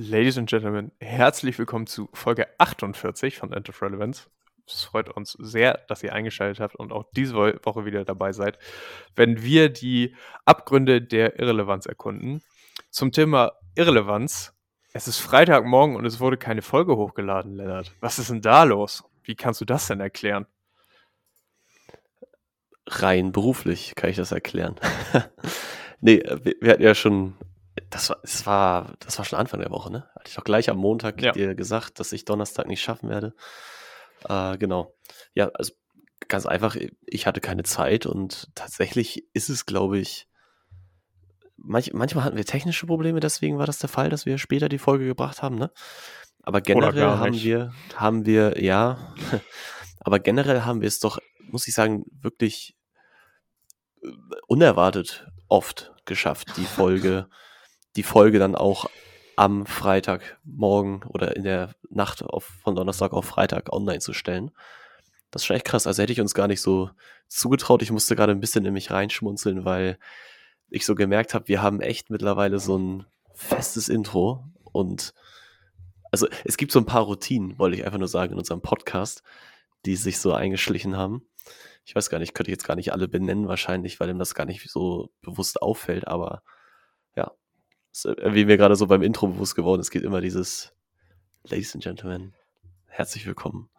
Ladies and Gentlemen, herzlich willkommen zu Folge 48 von End of Relevance. Es freut uns sehr, dass ihr eingeschaltet habt und auch diese Woche wieder dabei seid, wenn wir die Abgründe der Irrelevanz erkunden. Zum Thema Irrelevanz. Es ist Freitagmorgen und es wurde keine Folge hochgeladen, Lennart. Was ist denn da los? Wie kannst du das denn erklären? Rein beruflich kann ich das erklären. nee, wir, wir hatten ja schon das war, das war, das war schon Anfang der Woche, ne? Hatte ich doch gleich am Montag ja. dir gesagt, dass ich Donnerstag nicht schaffen werde. Äh, genau. Ja, also ganz einfach, ich hatte keine Zeit und tatsächlich ist es, glaube ich, manch, manchmal hatten wir technische Probleme, deswegen war das der Fall, dass wir später die Folge gebracht haben, ne? Aber generell haben wir, haben wir, ja, aber generell haben wir es doch, muss ich sagen, wirklich äh, unerwartet oft geschafft, die Folge die Folge dann auch am Freitagmorgen oder in der Nacht auf, von Donnerstag auf Freitag online zu stellen. Das ist schon echt krass. Also hätte ich uns gar nicht so zugetraut. Ich musste gerade ein bisschen in mich reinschmunzeln, weil ich so gemerkt habe, wir haben echt mittlerweile so ein festes Intro und also es gibt so ein paar Routinen, wollte ich einfach nur sagen, in unserem Podcast, die sich so eingeschlichen haben. Ich weiß gar nicht, könnte ich jetzt gar nicht alle benennen wahrscheinlich, weil ihm das gar nicht so bewusst auffällt, aber wie mir gerade so beim Intro bewusst geworden ist, geht immer dieses Ladies and Gentlemen, herzlich willkommen.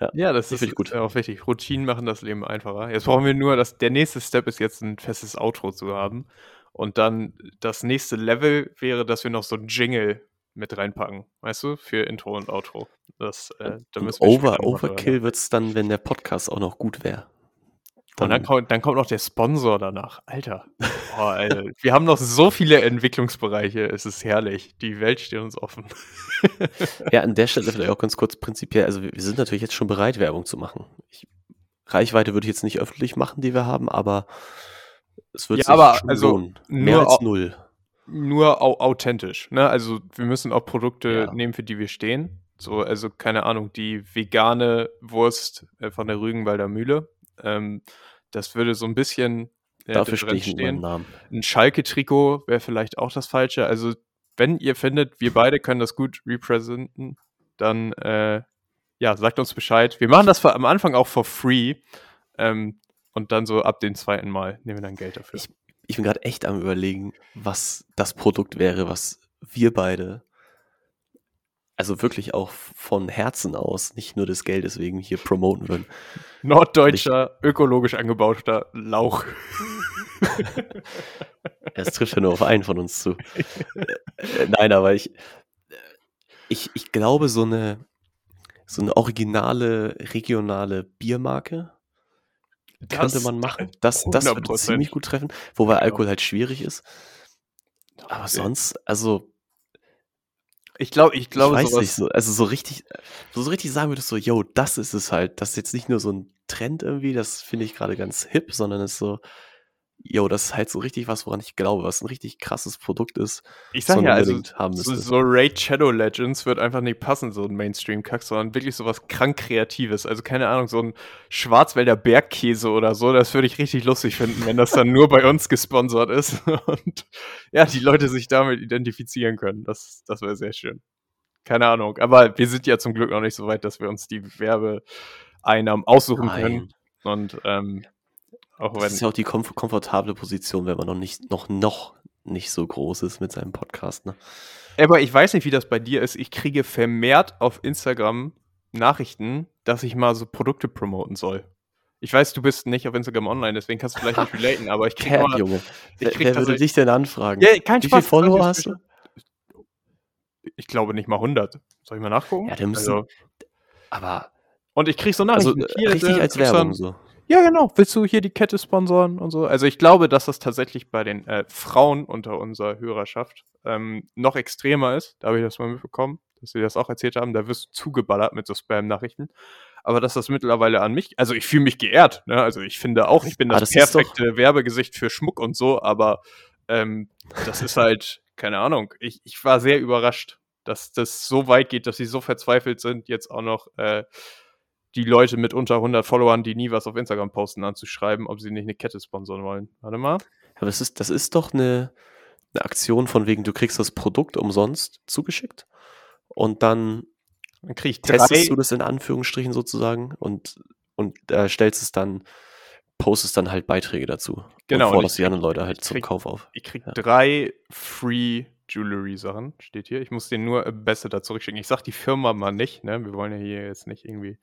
Ja, ja das ist gut. auch wichtig. Routinen machen das Leben einfacher. Jetzt brauchen wir nur, dass der nächste Step ist jetzt ein festes Outro zu haben. Und dann das nächste Level wäre, dass wir noch so ein Jingle mit reinpacken, weißt du, für Intro und Outro. Das, äh, da müssen wir Over, Overkill wird es dann, wenn der Podcast auch noch gut wäre. Und dann kommt, dann kommt noch der Sponsor danach. Alter. Oh, Alter. Wir haben noch so viele Entwicklungsbereiche. Es ist herrlich. Die Welt steht uns offen. ja, an der Stelle vielleicht auch ganz kurz prinzipiell. Also, wir sind natürlich jetzt schon bereit, Werbung zu machen. Ich, Reichweite würde ich jetzt nicht öffentlich machen, die wir haben, aber es wird ja, sich aber schon also lohnen. Mehr als null. Nur au authentisch. Ne? Also, wir müssen auch Produkte ja. nehmen, für die wir stehen. So, also, keine Ahnung, die vegane Wurst äh, von der Rügenwalder Mühle ähm, das würde so ein bisschen Dafür stehe ich stehen. Namen. Ein Schalke-Trikot wäre vielleicht auch das Falsche. Also, wenn ihr findet, wir beide können das gut representen, dann äh, ja, sagt uns Bescheid. Wir machen das für, am Anfang auch for free. Ähm, und dann so ab dem zweiten Mal nehmen wir dann Geld dafür. Ich, ich bin gerade echt am überlegen, was das Produkt wäre, was wir beide also wirklich auch von Herzen aus, nicht nur des Geldes wegen hier promoten würden. Norddeutscher, ich, ökologisch angebauter Lauch. Es trifft ja nur auf einen von uns zu. Äh, nein, aber ich, ich, ich glaube, so eine, so eine originale, regionale Biermarke das könnte man machen. Das, das würde ziemlich gut treffen, wobei Alkohol halt schwierig ist. Aber sonst, also ich glaube, ich glaube, ich weiß nicht, so, also so richtig, so, so richtig sagen würdest so, yo, das ist es halt. Das ist jetzt nicht nur so ein Trend irgendwie, das finde ich gerade ganz hip, sondern es ist so, yo, das ist halt so richtig was, woran ich glaube, was ein richtig krasses Produkt ist. Ich sag ja, also so, so Raid Shadow Legends wird einfach nicht passen, so ein Mainstream-Kack, sondern wirklich so was krank Kreatives. Also keine Ahnung, so ein Schwarzwälder Bergkäse oder so, das würde ich richtig lustig finden, wenn das dann nur bei uns gesponsert ist und ja, die Leute sich damit identifizieren können. Das, das wäre sehr schön. Keine Ahnung, aber wir sind ja zum Glück noch nicht so weit, dass wir uns die Werbeeinnahmen aussuchen Nein. können. Und ähm, auch das ist ja auch die komf komfortable Position, wenn man noch nicht, noch, noch nicht so groß ist mit seinem Podcast, ne? Aber ich weiß nicht, wie das bei dir ist. Ich kriege vermehrt auf Instagram Nachrichten, dass ich mal so Produkte promoten soll. Ich weiß, du bist nicht auf Instagram online, deswegen kannst du vielleicht nicht relaten, aber ich kriege mal, Junge. Ich krieg wer, wer würde dich denn anfragen? Ja, kein Wie viele Follower hast du? Ich glaube nicht mal 100. Soll ich mal nachgucken? Ja, der müssen, also, aber und ich kriege so Nachrichten. Also, richtig als Werbung so ja, genau, willst du hier die Kette sponsoren und so? Also ich glaube, dass das tatsächlich bei den äh, Frauen unter unserer Hörerschaft ähm, noch extremer ist. Da habe ich das mal mitbekommen, dass sie das auch erzählt haben. Da wirst du zugeballert mit so Spam-Nachrichten. Aber dass das mittlerweile an mich, also ich fühle mich geehrt. Ne? Also ich finde auch, ich bin das, das perfekte Werbegesicht für Schmuck und so, aber ähm, das ist halt, keine Ahnung. Ich, ich war sehr überrascht, dass das so weit geht, dass sie so verzweifelt sind, jetzt auch noch äh, die Leute mit unter 100 Followern, die nie was auf Instagram posten, anzuschreiben, ob sie nicht eine Kette sponsoren wollen. Warte mal. Aber das ist, das ist doch eine, eine Aktion von wegen, du kriegst das Produkt umsonst zugeschickt und dann, dann testest du das in Anführungsstrichen sozusagen und, und äh, stellst es dann, postest dann halt Beiträge dazu. Genau. Und forderst die anderen Leute halt zum krieg, Kauf auf. Ich krieg ja. drei Free Jewelry-Sachen, steht hier. Ich muss den nur besser da zurückschicken. Ich sag die Firma mal nicht, ne? Wir wollen ja hier jetzt nicht irgendwie.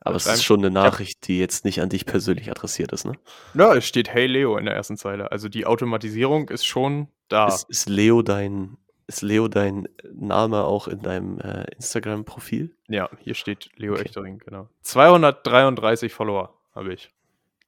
Aber es ist schon eine Nachricht, die jetzt nicht an dich persönlich adressiert ist, ne? Ja, es steht Hey Leo in der ersten Zeile. Also die Automatisierung ist schon da. Ist, ist Leo dein, ist Leo dein Name auch in deinem äh, Instagram-Profil? Ja, hier steht Leo okay. Echtering, genau. 233 Follower habe ich.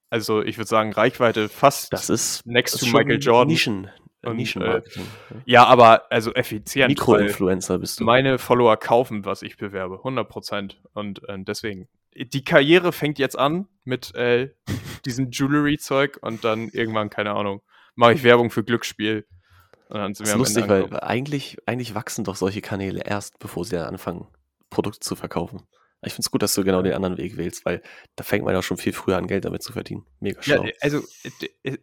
Also ich würde sagen, Reichweite fast das ist, next to Michael Jordan. Nischen, und, Nischenmarketing. Äh, ja, aber also effizient. Mikroinfluencer bist du. Meine Follower kaufen, was ich bewerbe, 100 Prozent. Und äh, deswegen, die Karriere fängt jetzt an mit äh, diesem Jewelry-Zeug und dann irgendwann, keine Ahnung, mache ich Werbung für Glücksspiel. Und dann sind das ist lustig, weil eigentlich, eigentlich wachsen doch solche Kanäle erst, bevor sie anfangen, Produkte zu verkaufen. Ich finde es gut, dass du genau den anderen Weg wählst, weil da fängt man ja schon viel früher an, Geld damit zu verdienen. Mega schlau. Ja, also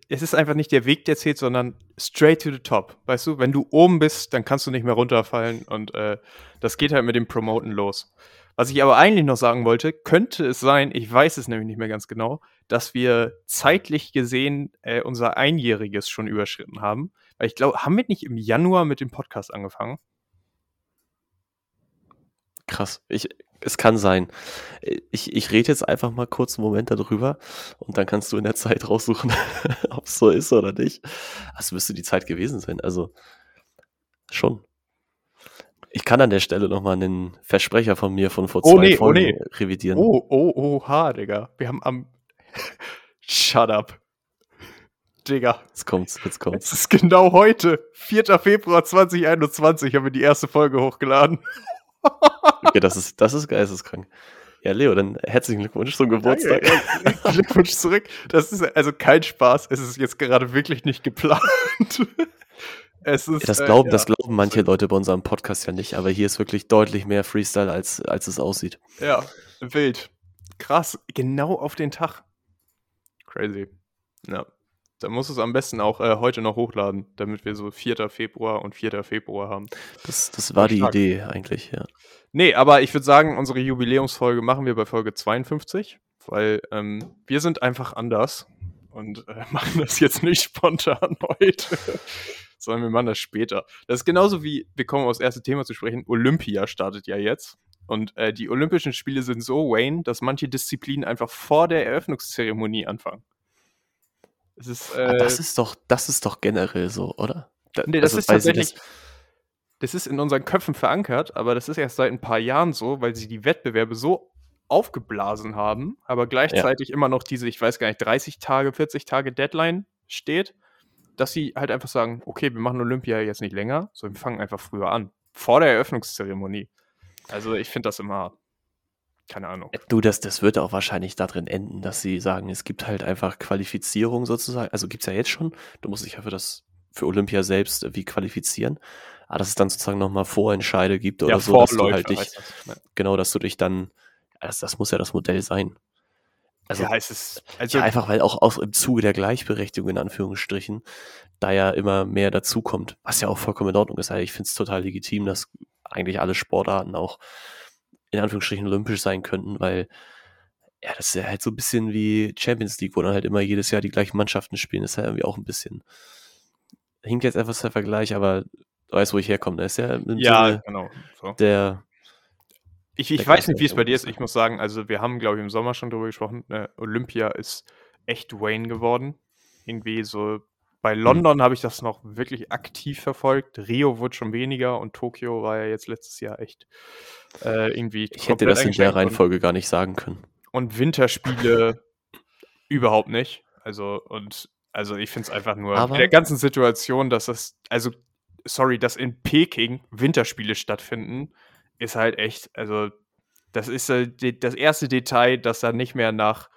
es ist einfach nicht der Weg, der zählt, sondern straight to the top. Weißt du, wenn du oben bist, dann kannst du nicht mehr runterfallen und äh, das geht halt mit dem Promoten los. Was ich aber eigentlich noch sagen wollte, könnte es sein, ich weiß es nämlich nicht mehr ganz genau, dass wir zeitlich gesehen äh, unser Einjähriges schon überschritten haben. Weil ich glaube, haben wir nicht im Januar mit dem Podcast angefangen? Krass. Ich, es kann sein. Ich, ich rede jetzt einfach mal kurz einen Moment darüber und dann kannst du in der Zeit raussuchen, ob es so ist oder nicht. Das müsste die Zeit gewesen sein. Also schon. Ich kann an der Stelle nochmal einen Versprecher von mir von vor oh, zwei nee, oh Folgen oh, nee. revidieren. Oh, oh, oh, ha, Digga. Wir haben am. Shut up. Digga. Jetzt kommt's, jetzt kommt's. Es ist genau heute, 4. Februar 2021, haben wir die erste Folge hochgeladen. Okay, das ist, das ist geisteskrank. Ja, Leo, dann herzlichen Glückwunsch zum Geburtstag. Ja, ja, Glückwunsch zurück. Das ist also kein Spaß. Es ist jetzt gerade wirklich nicht geplant. Es ist, das, glauben, äh, das glauben manche Leute bei unserem Podcast ja nicht, aber hier ist wirklich deutlich mehr Freestyle, als, als es aussieht. Ja, wild. Krass. Genau auf den Tag. Crazy. Ja. Dann muss es am besten auch äh, heute noch hochladen, damit wir so 4. Februar und 4. Februar haben. Das, das war die Idee eigentlich, ja. Nee, aber ich würde sagen, unsere Jubiläumsfolge machen wir bei Folge 52, weil ähm, wir sind einfach anders und äh, machen das jetzt nicht spontan heute, sondern wir machen das später. Das ist genauso wie, wir kommen aufs erste Thema zu sprechen, Olympia startet ja jetzt. Und äh, die Olympischen Spiele sind so, Wayne, dass manche Disziplinen einfach vor der Eröffnungszeremonie anfangen. Es ist, äh, das ist doch, das ist doch generell so, oder? Da, nee, das also, ist tatsächlich. Das, das ist in unseren Köpfen verankert, aber das ist erst seit ein paar Jahren so, weil sie die Wettbewerbe so aufgeblasen haben, aber gleichzeitig ja. immer noch diese, ich weiß gar nicht, 30 Tage, 40 Tage Deadline steht, dass sie halt einfach sagen, okay, wir machen Olympia jetzt nicht länger, sondern wir fangen einfach früher an. Vor der Eröffnungszeremonie. Also ich finde das immer keine Ahnung. Du, das, das wird auch wahrscheinlich darin enden, dass sie sagen, es gibt halt einfach Qualifizierung sozusagen. Also gibt es ja jetzt schon. Du musst dich ja für das, für Olympia selbst wie qualifizieren. Aber dass es dann sozusagen nochmal Vorentscheide gibt oder ja, so, dass du halt dich, das, genau, dass du dich dann, das, das muss ja das Modell sein. Also, ja, es also ja, einfach weil auch, auch im Zuge der Gleichberechtigung in Anführungsstrichen da ja immer mehr dazukommt, was ja auch vollkommen in Ordnung ist. Also ich finde es total legitim, dass eigentlich alle Sportarten auch in Anführungsstrichen olympisch sein könnten, weil ja, das ist ja halt so ein bisschen wie Champions League, wo dann halt immer jedes Jahr die gleichen Mannschaften spielen. Das ist ja irgendwie auch ein bisschen. Hinkt jetzt etwas der Vergleich, aber du weißt, wo ich herkomme. Da ist ja im ja, Sinne genau. So. Der. Ich, ich weiß nicht, wie es bei dir ist. Ich muss sagen, also wir haben, glaube ich, im Sommer schon drüber gesprochen. Ne, Olympia ist echt Wayne geworden. Irgendwie so bei mhm. London mhm. habe ich das noch wirklich aktiv verfolgt. Rio wurde schon weniger und Tokio war ja jetzt letztes Jahr echt äh, irgendwie. Ich hätte das in der Reihenfolge gar nicht sagen können. Und Winterspiele überhaupt nicht. Also, und also ich finde es einfach nur Aber in der ganzen Situation, dass das, also, sorry, dass in Peking Winterspiele stattfinden, ist halt echt, also, das ist äh, das erste Detail, dass da nicht mehr nach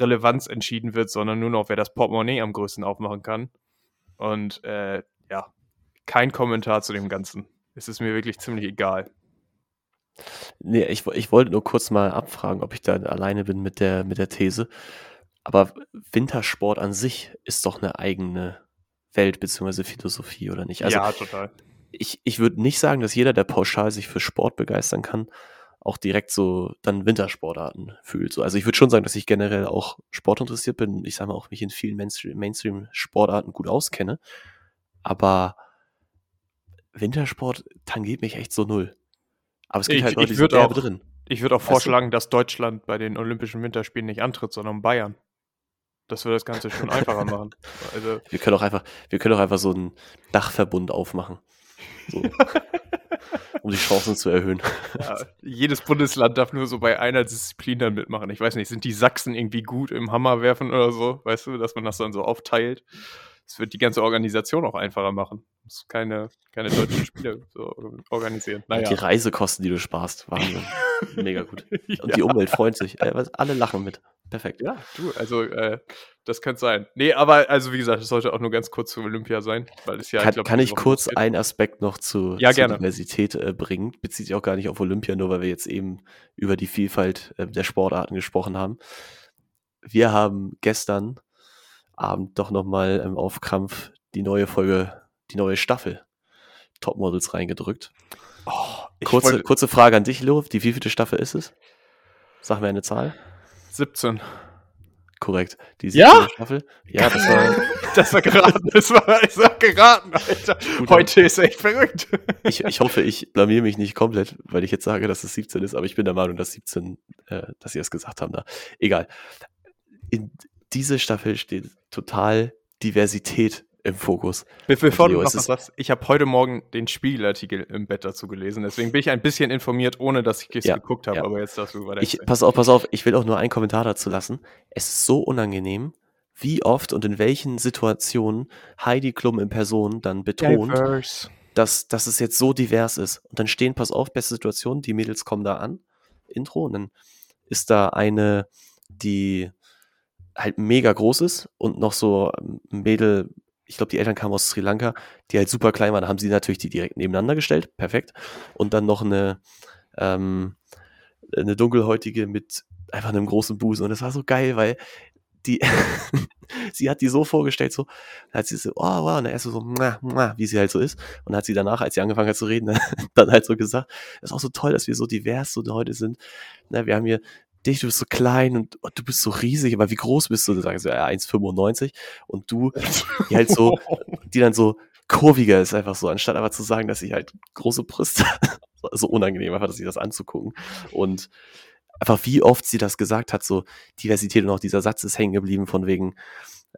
Relevanz entschieden wird, sondern nur noch, wer das Portemonnaie am größten aufmachen kann. Und äh, ja, kein Kommentar zu dem Ganzen. Es ist mir wirklich ziemlich egal. Nee, ich, ich wollte nur kurz mal abfragen, ob ich da alleine bin mit der, mit der These. Aber Wintersport an sich ist doch eine eigene Welt bzw. Philosophie oder nicht. Also ja, total. Ich, ich würde nicht sagen, dass jeder, der pauschal sich für Sport begeistern kann, auch direkt so dann Wintersportarten fühlt. So, also ich würde schon sagen, dass ich generell auch sportinteressiert bin. Ich sage mal auch mich in vielen Mainstream-Sportarten gut auskenne. Aber Wintersport tangiert mich echt so null. Aber es gibt ich, halt Leute, die sind auch, drin. Ich würde auch vorschlagen, dass Deutschland bei den Olympischen Winterspielen nicht antritt, sondern Bayern. Das würde das Ganze schon einfacher machen. Also wir können auch einfach, wir können auch einfach so einen Dachverbund aufmachen. So. um die Chancen zu erhöhen. Ja, jedes Bundesland darf nur so bei einer Disziplin dann mitmachen. Ich weiß nicht, sind die Sachsen irgendwie gut im Hammer werfen oder so? Weißt du, dass man das dann so aufteilt? Das wird die ganze Organisation auch einfacher machen. Muss keine, keine deutschen Spiele so organisieren. Naja. Die Reisekosten, die du sparst, Wahnsinn. Mega gut. Und ja. die Umwelt freut sich. Äh, alle lachen mit. Perfekt. Ja, du, also äh, das könnte sein. Nee, aber also wie gesagt, es sollte auch nur ganz kurz zu Olympia sein, weil es ja. Kann ich, glaub, kann ich kurz einen Aspekt noch zu, ja, zur Diversität äh, bringen? Bezieht sich auch gar nicht auf Olympia, nur weil wir jetzt eben über die Vielfalt äh, der Sportarten gesprochen haben. Wir haben gestern Abend doch nochmal ähm, auf Krampf die neue Folge, die neue Staffel Topmodels reingedrückt. Oh, kurze, wollt... kurze Frage an dich, Lo. Die wievielte Staffel ist es? Sag mir eine Zahl. 17. Korrekt. Die ja? Staffel. Ja, das war. das war geraten. Das war, das war geraten, Alter. Gut, Heute ist echt verrückt. ich, ich hoffe, ich blamier mich nicht komplett, weil ich jetzt sage, dass es 17 ist, aber ich bin der Meinung, dass 17, äh, dass sie es gesagt haben da. Egal. In diese Staffel steht total Diversität im Fokus. Bevor du noch was ich habe heute Morgen den Spiegelartikel im Bett dazu gelesen, deswegen bin ich ein bisschen informiert, ohne dass ich es ja, geguckt habe, ja. aber jetzt darfst du weiter. Ich, pass auf, pass auf, ich will auch nur einen Kommentar dazu lassen. Es ist so unangenehm, wie oft und in welchen Situationen Heidi Klum in Person dann betont, dass, dass es jetzt so divers ist. Und dann stehen, pass auf, beste Situation, die Mädels kommen da an, Intro, und dann ist da eine, die halt mega groß ist und noch so ein Mädel ich glaube, die Eltern kamen aus Sri Lanka, die halt super klein waren. Haben sie natürlich die direkt nebeneinander gestellt. Perfekt. Und dann noch eine, ähm, eine dunkelhäutige mit einfach einem großen Busen. Und das war so geil, weil die, sie hat die so vorgestellt, so, dann hat sie so, oh, wow, und dann erst so, muah, muah, wie sie halt so ist. Und hat sie danach, als sie angefangen hat zu reden, dann halt so gesagt, es ist auch so toll, dass wir so divers so heute sind. Na, wir haben hier dich, du bist so klein und, und, du bist so riesig, aber wie groß bist du? Du sagst ja 1,95 und du, die halt so, die dann so kurviger ist einfach so, anstatt aber zu sagen, dass ich halt große Brüste, so unangenehm einfach, dass sich das anzugucken. Und einfach wie oft sie das gesagt hat, so Diversität und auch dieser Satz ist hängen geblieben von wegen,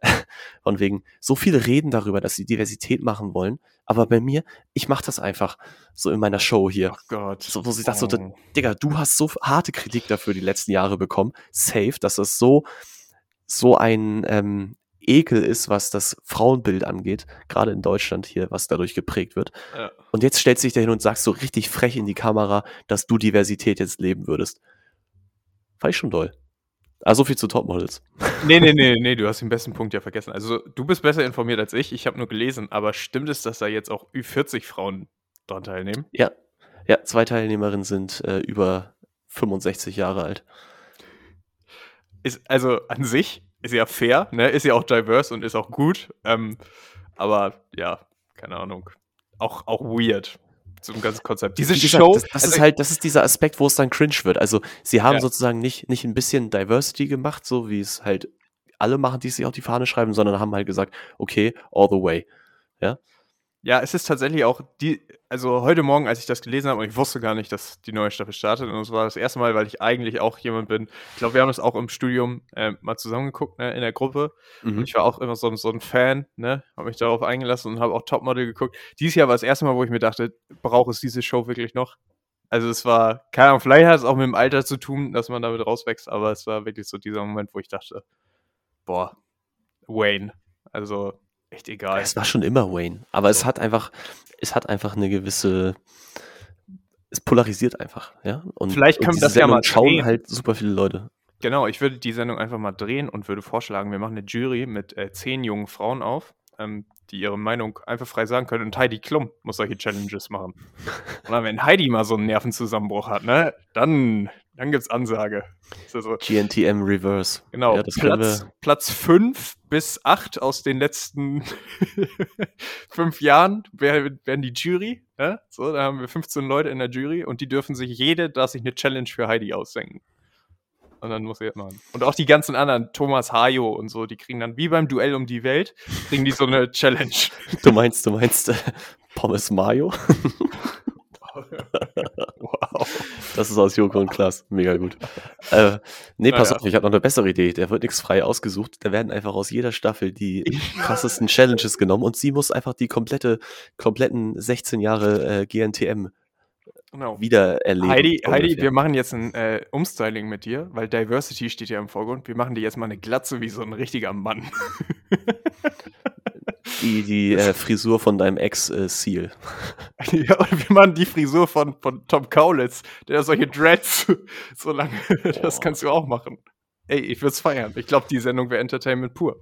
von wegen, so viele reden darüber, dass sie Diversität machen wollen, aber bei mir, ich mache das einfach so in meiner Show hier. Oh Gott. So, wo sie sagt, oh. so, Digga, du hast so harte Kritik dafür die letzten Jahre bekommen, safe, dass das so, so ein ähm, Ekel ist, was das Frauenbild angeht, gerade in Deutschland hier, was dadurch geprägt wird. Ja. Und jetzt stellst du dich dahin und sagst so richtig frech in die Kamera, dass du Diversität jetzt leben würdest. War ich schon doll. Ah, so viel zu Topmodels. Nee, nee, nee, nee, du hast den besten Punkt ja vergessen. Also, du bist besser informiert als ich. Ich habe nur gelesen, aber stimmt es, dass da jetzt auch Ü40 Frauen dran teilnehmen? Ja. Ja, zwei Teilnehmerinnen sind äh, über 65 Jahre alt. Ist, also an sich ist ja fair, ne? Ist ja auch diverse und ist auch gut. Ähm, aber ja, keine Ahnung. Auch, auch weird zum ganzen Konzept. Diese gesagt, Show. Das, das also ist halt, das ist dieser Aspekt, wo es dann cringe wird. Also, sie haben ja. sozusagen nicht, nicht ein bisschen Diversity gemacht, so wie es halt alle machen, die sich auf die Fahne schreiben, sondern haben halt gesagt, okay, all the way. Ja. Ja, es ist tatsächlich auch die, also heute Morgen, als ich das gelesen habe, und ich wusste gar nicht, dass die neue Staffel startet, und es war das erste Mal, weil ich eigentlich auch jemand bin. Ich glaube, wir haben das auch im Studium äh, mal zusammengeguckt, ne, in der Gruppe. Mhm. Und ich war auch immer so, so ein Fan, ne, habe mich darauf eingelassen und habe auch Topmodel geguckt. Dieses Jahr war das erste Mal, wo ich mir dachte, braucht es diese Show wirklich noch? Also es war, keine Ahnung, vielleicht hat es auch mit dem Alter zu tun, dass man damit rauswächst, aber es war wirklich so dieser Moment, wo ich dachte, boah, Wayne. Also echt egal. Es war schon immer Wayne, aber es hat einfach, es hat einfach eine gewisse, es polarisiert einfach, ja. Und vielleicht können wir das Sendung ja mal schauen drehen. halt super viele Leute. Genau, ich würde die Sendung einfach mal drehen und würde vorschlagen, wir machen eine Jury mit äh, zehn jungen Frauen auf, ähm, die ihre Meinung einfach frei sagen können. Und Heidi Klum muss solche Challenges machen. und wenn Heidi mal so einen Nervenzusammenbruch hat, ne, dann, Dann gibt's Ansage. So. GNTM Reverse. Genau. Ja, Platz, Platz 5 bis 8 aus den letzten fünf Jahren werden die Jury. Ne? So, da haben wir 15 Leute in der Jury und die dürfen sich jede, da sich eine Challenge für Heidi aussenken. Und dann muss er jetzt machen. Und auch die ganzen anderen, Thomas Hajo und so, die kriegen dann wie beim Duell um die Welt, kriegen die so eine Challenge. Du meinst, du meinst äh, Pommes Mayo? Das ist aus Joko und Klaas. Mega gut. Äh, nee, pass naja. auf, ich habe noch eine bessere Idee. Der wird nichts frei ausgesucht. Da werden einfach aus jeder Staffel die krassesten Challenges genommen und sie muss einfach die komplette, kompletten 16 Jahre äh, GNTM genau. wieder erleben. Heidi, Heidi wir machen jetzt ein äh, Umstyling mit dir, weil Diversity steht ja im Vorgrund. Wir machen dir jetzt mal eine Glatze wie so ein richtiger Mann. die, die äh, Frisur von deinem Ex-Seal. Äh, ja, und wir machen die Frisur von, von Tom Kaulitz, der hat solche Dreads so lange. Das kannst du auch machen. Ey, ich würde es feiern. Ich glaube, die Sendung wäre Entertainment pur.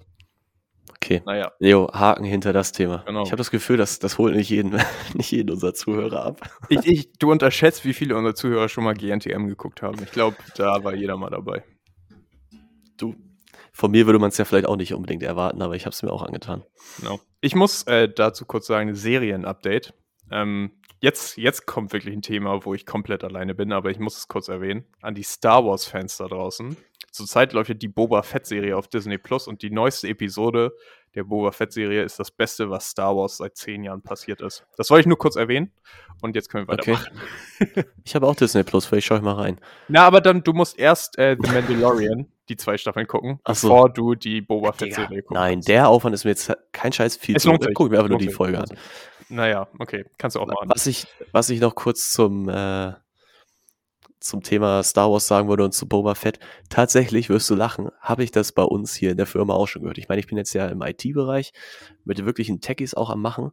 Okay. Naja. Leo, Haken hinter das Thema. Genau. Ich habe das Gefühl, dass das holt nicht jeden, nicht jeden unserer Zuhörer ab. Ich, ich, du unterschätzt, wie viele unserer Zuhörer schon mal GNTM geguckt haben. Ich glaube, da war jeder mal dabei. Von mir würde man es ja vielleicht auch nicht unbedingt erwarten, aber ich habe es mir auch angetan. Genau. Ich muss äh, dazu kurz sagen, Serien-Update. Ähm, jetzt, jetzt kommt wirklich ein Thema, wo ich komplett alleine bin, aber ich muss es kurz erwähnen. An die Star Wars-Fans da draußen. Zurzeit läuft ja die Boba Fett-Serie auf Disney Plus und die neueste Episode der Boba Fett-Serie ist das Beste, was Star Wars seit zehn Jahren passiert ist. Das wollte ich nur kurz erwähnen und jetzt können wir weitermachen. Okay. ich habe auch Disney Plus, vielleicht schaue ich mal rein. Na, aber dann, du musst erst äh, The Mandalorian, die zwei Staffeln gucken, Ach so. bevor du die Boba Fett-Serie guckst. Nein, der Aufwand ist mir jetzt kein Scheiß viel es zu. Guck mir einfach nur die Folge an. Naja, okay, kannst du auch machen. Was ich, was ich noch kurz zum äh, zum Thema Star Wars sagen würde und zu Boba Fett, tatsächlich wirst du lachen, habe ich das bei uns hier in der Firma auch schon gehört. Ich meine, ich bin jetzt ja im IT-Bereich mit wirklichen Techies auch am Machen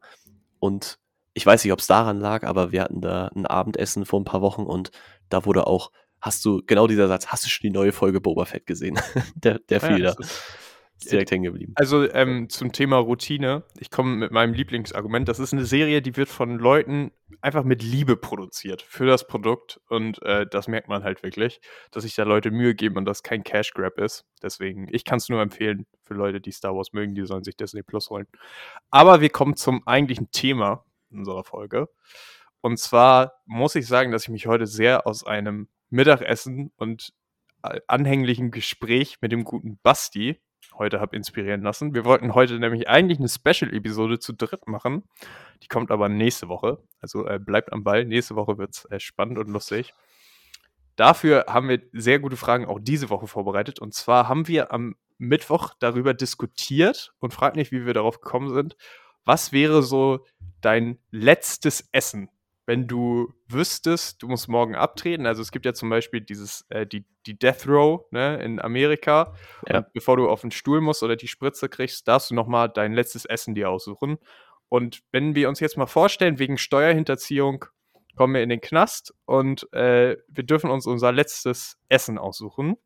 und ich weiß nicht, ob es daran lag, aber wir hatten da ein Abendessen vor ein paar Wochen und da wurde auch, hast du, genau dieser Satz, hast du schon die neue Folge Boba Fett gesehen? der der fiel ja, da. Ist, ist direkt hängen geblieben. Also ähm, zum Thema Routine. Ich komme mit meinem Lieblingsargument. Das ist eine Serie, die wird von Leuten einfach mit Liebe produziert für das Produkt. Und äh, das merkt man halt wirklich, dass sich da Leute Mühe geben und das kein Cash Grab ist. Deswegen, ich kann es nur empfehlen für Leute, die Star Wars mögen, die sollen sich Disney Plus holen. Aber wir kommen zum eigentlichen Thema unserer Folge. Und zwar muss ich sagen, dass ich mich heute sehr aus einem Mittagessen und äh, anhänglichen Gespräch mit dem guten Basti heute habe inspirieren lassen. Wir wollten heute nämlich eigentlich eine Special-Episode zu dritt machen. Die kommt aber nächste Woche. Also äh, bleibt am Ball. Nächste Woche wird es äh, spannend und lustig. Dafür haben wir sehr gute Fragen auch diese Woche vorbereitet. Und zwar haben wir am Mittwoch darüber diskutiert und fragt nicht, wie wir darauf gekommen sind. Was wäre so dein letztes Essen, wenn du wüsstest, du musst morgen abtreten, also es gibt ja zum Beispiel dieses, äh, die, die Death Row ne, in Amerika, ja. und bevor du auf den Stuhl musst oder die Spritze kriegst, darfst du nochmal dein letztes Essen dir aussuchen. Und wenn wir uns jetzt mal vorstellen, wegen Steuerhinterziehung kommen wir in den Knast und äh, wir dürfen uns unser letztes Essen aussuchen.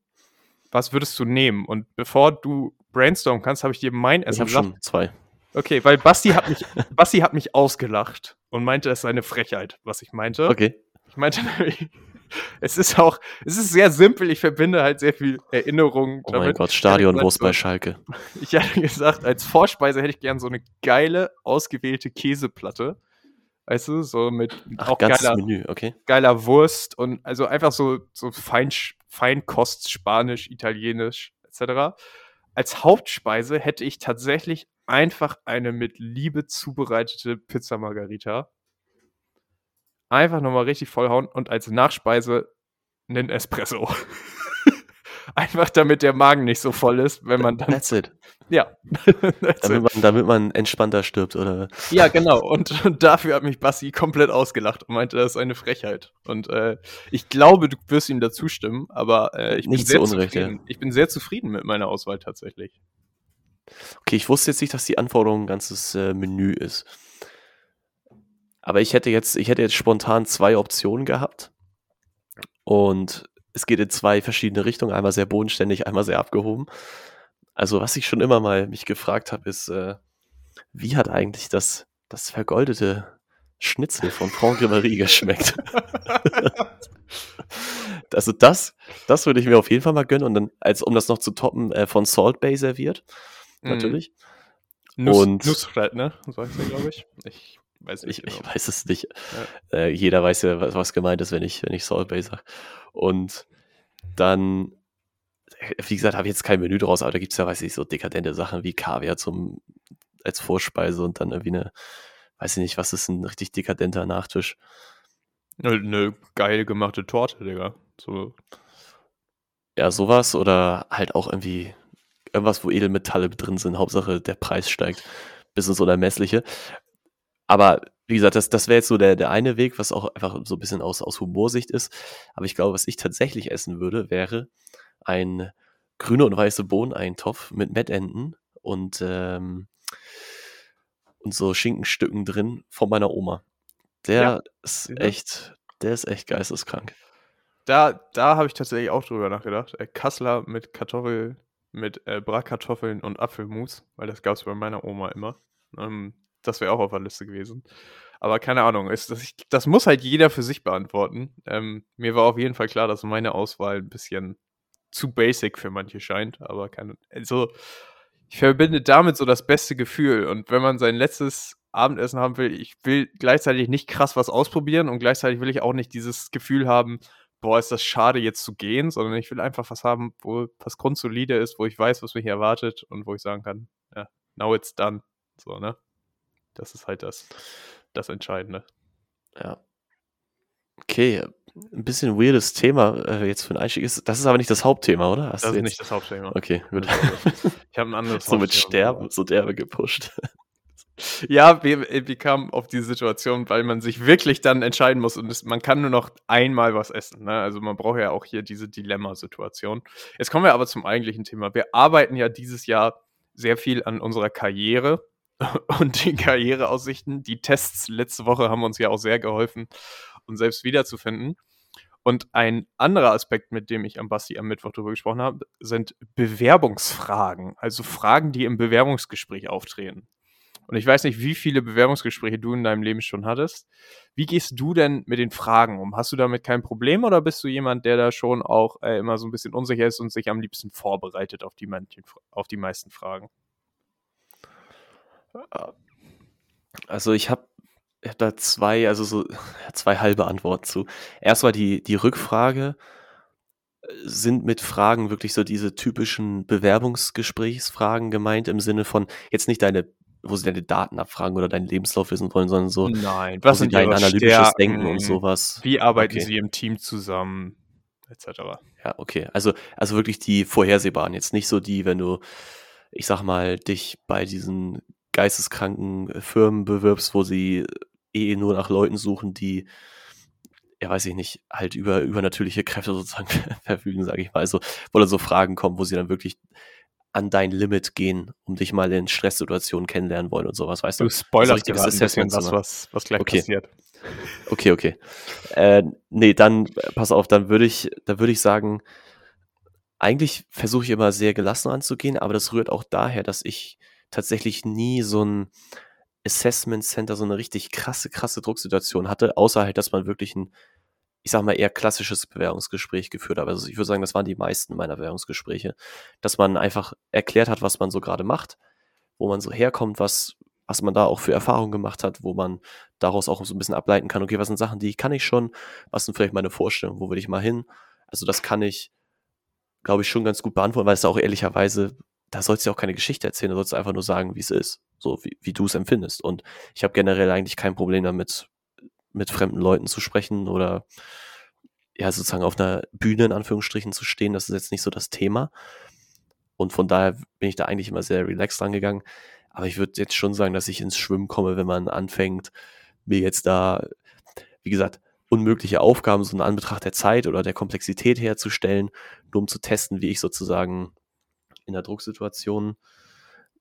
Was würdest du nehmen? Und bevor du brainstormen kannst, habe ich dir mein Essen ich gesagt. schon zwei. Okay, weil Basti hat mich, Basti hat mich ausgelacht und meinte, es sei eine Frechheit, was ich meinte. Okay. Ich meinte es ist auch, es ist sehr simpel, ich verbinde halt sehr viel Erinnerungen oh damit. mein Gott, Stadionwurst bei Schalke. Ich hatte gesagt, als Vorspeise hätte ich gern so eine geile, ausgewählte Käseplatte. Weißt du, so mit Ach, auch geiler, Menü, okay. geiler Wurst und also einfach so, so Fein, Feinkost, Spanisch, Italienisch, etc. Als Hauptspeise hätte ich tatsächlich einfach eine mit Liebe zubereitete Pizza Margarita. Einfach nochmal richtig vollhauen und als Nachspeise einen Espresso. einfach damit der Magen nicht so voll ist, wenn man dann. That's it. Ja. That's damit, Man, damit man entspannter stirbt, oder? Ja, genau. Und, und, dafür hat mich Bassi komplett ausgelacht und meinte, das ist eine Frechheit. Und äh, ich glaube, du wirst ihm dazu stimmen, aber äh, ich, bin sehr Unrecht, zufrieden. Ja. ich bin sehr zufrieden mit meiner Auswahl tatsächlich. Okay, ich wusste jetzt nicht, dass die Anforderung ein ganzes äh, Menü ist. Aber ich hätte jetzt, ich hätte jetzt spontan zwei Optionen gehabt. Und es geht in zwei verschiedene Richtungen, einmal sehr bodenständig, einmal sehr abgehoben. Also, was ich schon immer mal mich gefragt habe, ist, äh, wie hat eigentlich das, das vergoldete Schnitzel von Franck Ribéry geschmeckt? also das, das würde ich mir auf jeden Fall mal gönnen und dann, als um das noch zu toppen, äh, von Salt Bay serviert. Mhm. Natürlich. Nuss, und Nussfred, ne? So heißt der, glaube ich. Ich weiß nicht. Ich, genau. ich weiß es nicht. Ja. Äh, jeder weiß ja, was, was, gemeint ist, wenn ich, wenn ich Salt Bay sage. Und dann, äh, wie gesagt, habe ich jetzt kein Menü draus, aber da gibt es ja, weiß ich, so dekadente Sachen wie Kaviar zum, als Vorspeise und dann irgendwie eine, weiß ich nicht, was ist ein richtig dekadenter Nachtisch. Eine geil gemachte Torte, Digga. So. Ja, sowas oder halt auch irgendwie irgendwas, wo Edelmetalle drin sind. Hauptsache, der Preis steigt bis ins Unermessliche. Aber wie gesagt, das, das wäre jetzt so der, der eine Weg, was auch einfach so ein bisschen aus, aus Humorsicht ist. Aber ich glaube, was ich tatsächlich essen würde, wäre ein grüne und weiße Bohneneintopf mit Mettenten und, ähm, und so Schinkenstücken drin von meiner Oma. Der ja, ist echt, der ist echt geisteskrank. Da, da habe ich tatsächlich auch drüber nachgedacht. Äh, Kassler mit Kartoffel, mit äh, Bratkartoffeln und Apfelmus, weil das gab es bei meiner Oma immer. Ähm, das wäre auch auf der Liste gewesen. Aber keine Ahnung, ist, das, ich, das muss halt jeder für sich beantworten. Ähm, mir war auf jeden Fall klar, dass meine Auswahl ein bisschen zu basic für manche scheint, aber keine, also ich verbinde damit so das beste Gefühl. Und wenn man sein letztes Abendessen haben will, ich will gleichzeitig nicht krass was ausprobieren und gleichzeitig will ich auch nicht dieses Gefühl haben, boah, ist das schade jetzt zu gehen, sondern ich will einfach was haben, wo was grundsolide ist, wo ich weiß, was mich erwartet und wo ich sagen kann, ja, now it's done. So, ne? Das ist halt das, das Entscheidende. Ja. Okay, ein bisschen weirdes Thema äh, jetzt für den Einstieg ist. Das ist aber nicht das Hauptthema, oder? Hast das ist jetzt... nicht das Hauptthema. Okay, gut. Ich habe ein anderes So mit Sterben, so derbe gepusht. Ja, wir, kamen auf diese Situation, weil man sich wirklich dann entscheiden muss und es, man kann nur noch einmal was essen. Ne? Also man braucht ja auch hier diese Dilemma-Situation. Jetzt kommen wir aber zum eigentlichen Thema. Wir arbeiten ja dieses Jahr sehr viel an unserer Karriere und den Karriereaussichten. Die Tests letzte Woche haben uns ja auch sehr geholfen, uns selbst wiederzufinden. Und ein anderer Aspekt, mit dem ich am Basti am Mittwoch darüber gesprochen habe, sind Bewerbungsfragen. Also Fragen, die im Bewerbungsgespräch auftreten. Und ich weiß nicht, wie viele Bewerbungsgespräche du in deinem Leben schon hattest. Wie gehst du denn mit den Fragen um? Hast du damit kein Problem oder bist du jemand, der da schon auch äh, immer so ein bisschen unsicher ist und sich am liebsten vorbereitet auf die, manchen, auf die meisten Fragen? Also ich habe hab da zwei, also so zwei halbe Antworten zu. Erstmal die, die Rückfrage sind mit Fragen wirklich so diese typischen Bewerbungsgesprächsfragen gemeint im Sinne von jetzt nicht deine, wo sie deine Daten abfragen oder deinen Lebenslauf wissen wollen, sondern so, Nein, was sind dein analytisches Stärken, Denken und sowas. Wie arbeiten okay. sie im Team zusammen, etc. Ja, okay. Also, also wirklich die vorhersehbaren, jetzt nicht so die, wenn du, ich sag mal, dich bei diesen geisteskranken Firmen bewirbst, wo sie eh nur nach Leuten suchen, die, ja weiß ich nicht, halt über übernatürliche Kräfte sozusagen verfügen, sage ich mal. Also, wo dann so Fragen kommen, wo sie dann wirklich an dein Limit gehen, um dich mal in Stresssituationen kennenlernen wollen und sowas, weißt du? Du spoilerst gerade ein bisschen was, was, was gleich okay. passiert. Okay, okay. Äh, nee, dann, pass auf, dann würde ich, dann würde ich sagen, eigentlich versuche ich immer sehr gelassen anzugehen, aber das rührt auch daher, dass ich tatsächlich nie so ein Assessment Center, so eine richtig krasse, krasse Drucksituation hatte, außer halt, dass man wirklich ein, ich sag mal, eher klassisches Bewerbungsgespräch geführt hat. Also ich würde sagen, das waren die meisten meiner Bewerbungsgespräche, dass man einfach erklärt hat, was man so gerade macht, wo man so herkommt, was, was man da auch für Erfahrungen gemacht hat, wo man daraus auch so ein bisschen ableiten kann, okay, was sind Sachen, die kann ich schon, was sind vielleicht meine Vorstellungen, wo will ich mal hin? Also das kann ich, glaube ich, schon ganz gut beantworten, weil es auch ehrlicherweise da sollst du auch keine Geschichte erzählen, da sollst du einfach nur sagen, wie es ist, so wie, wie du es empfindest. Und ich habe generell eigentlich kein Problem damit, mit fremden Leuten zu sprechen oder ja, sozusagen auf einer Bühne in Anführungsstrichen zu stehen. Das ist jetzt nicht so das Thema. Und von daher bin ich da eigentlich immer sehr relaxed rangegangen. Aber ich würde jetzt schon sagen, dass ich ins Schwimmen komme, wenn man anfängt, mir jetzt da, wie gesagt, unmögliche Aufgaben so in Anbetracht der Zeit oder der Komplexität herzustellen, nur um zu testen, wie ich sozusagen in der Drucksituation,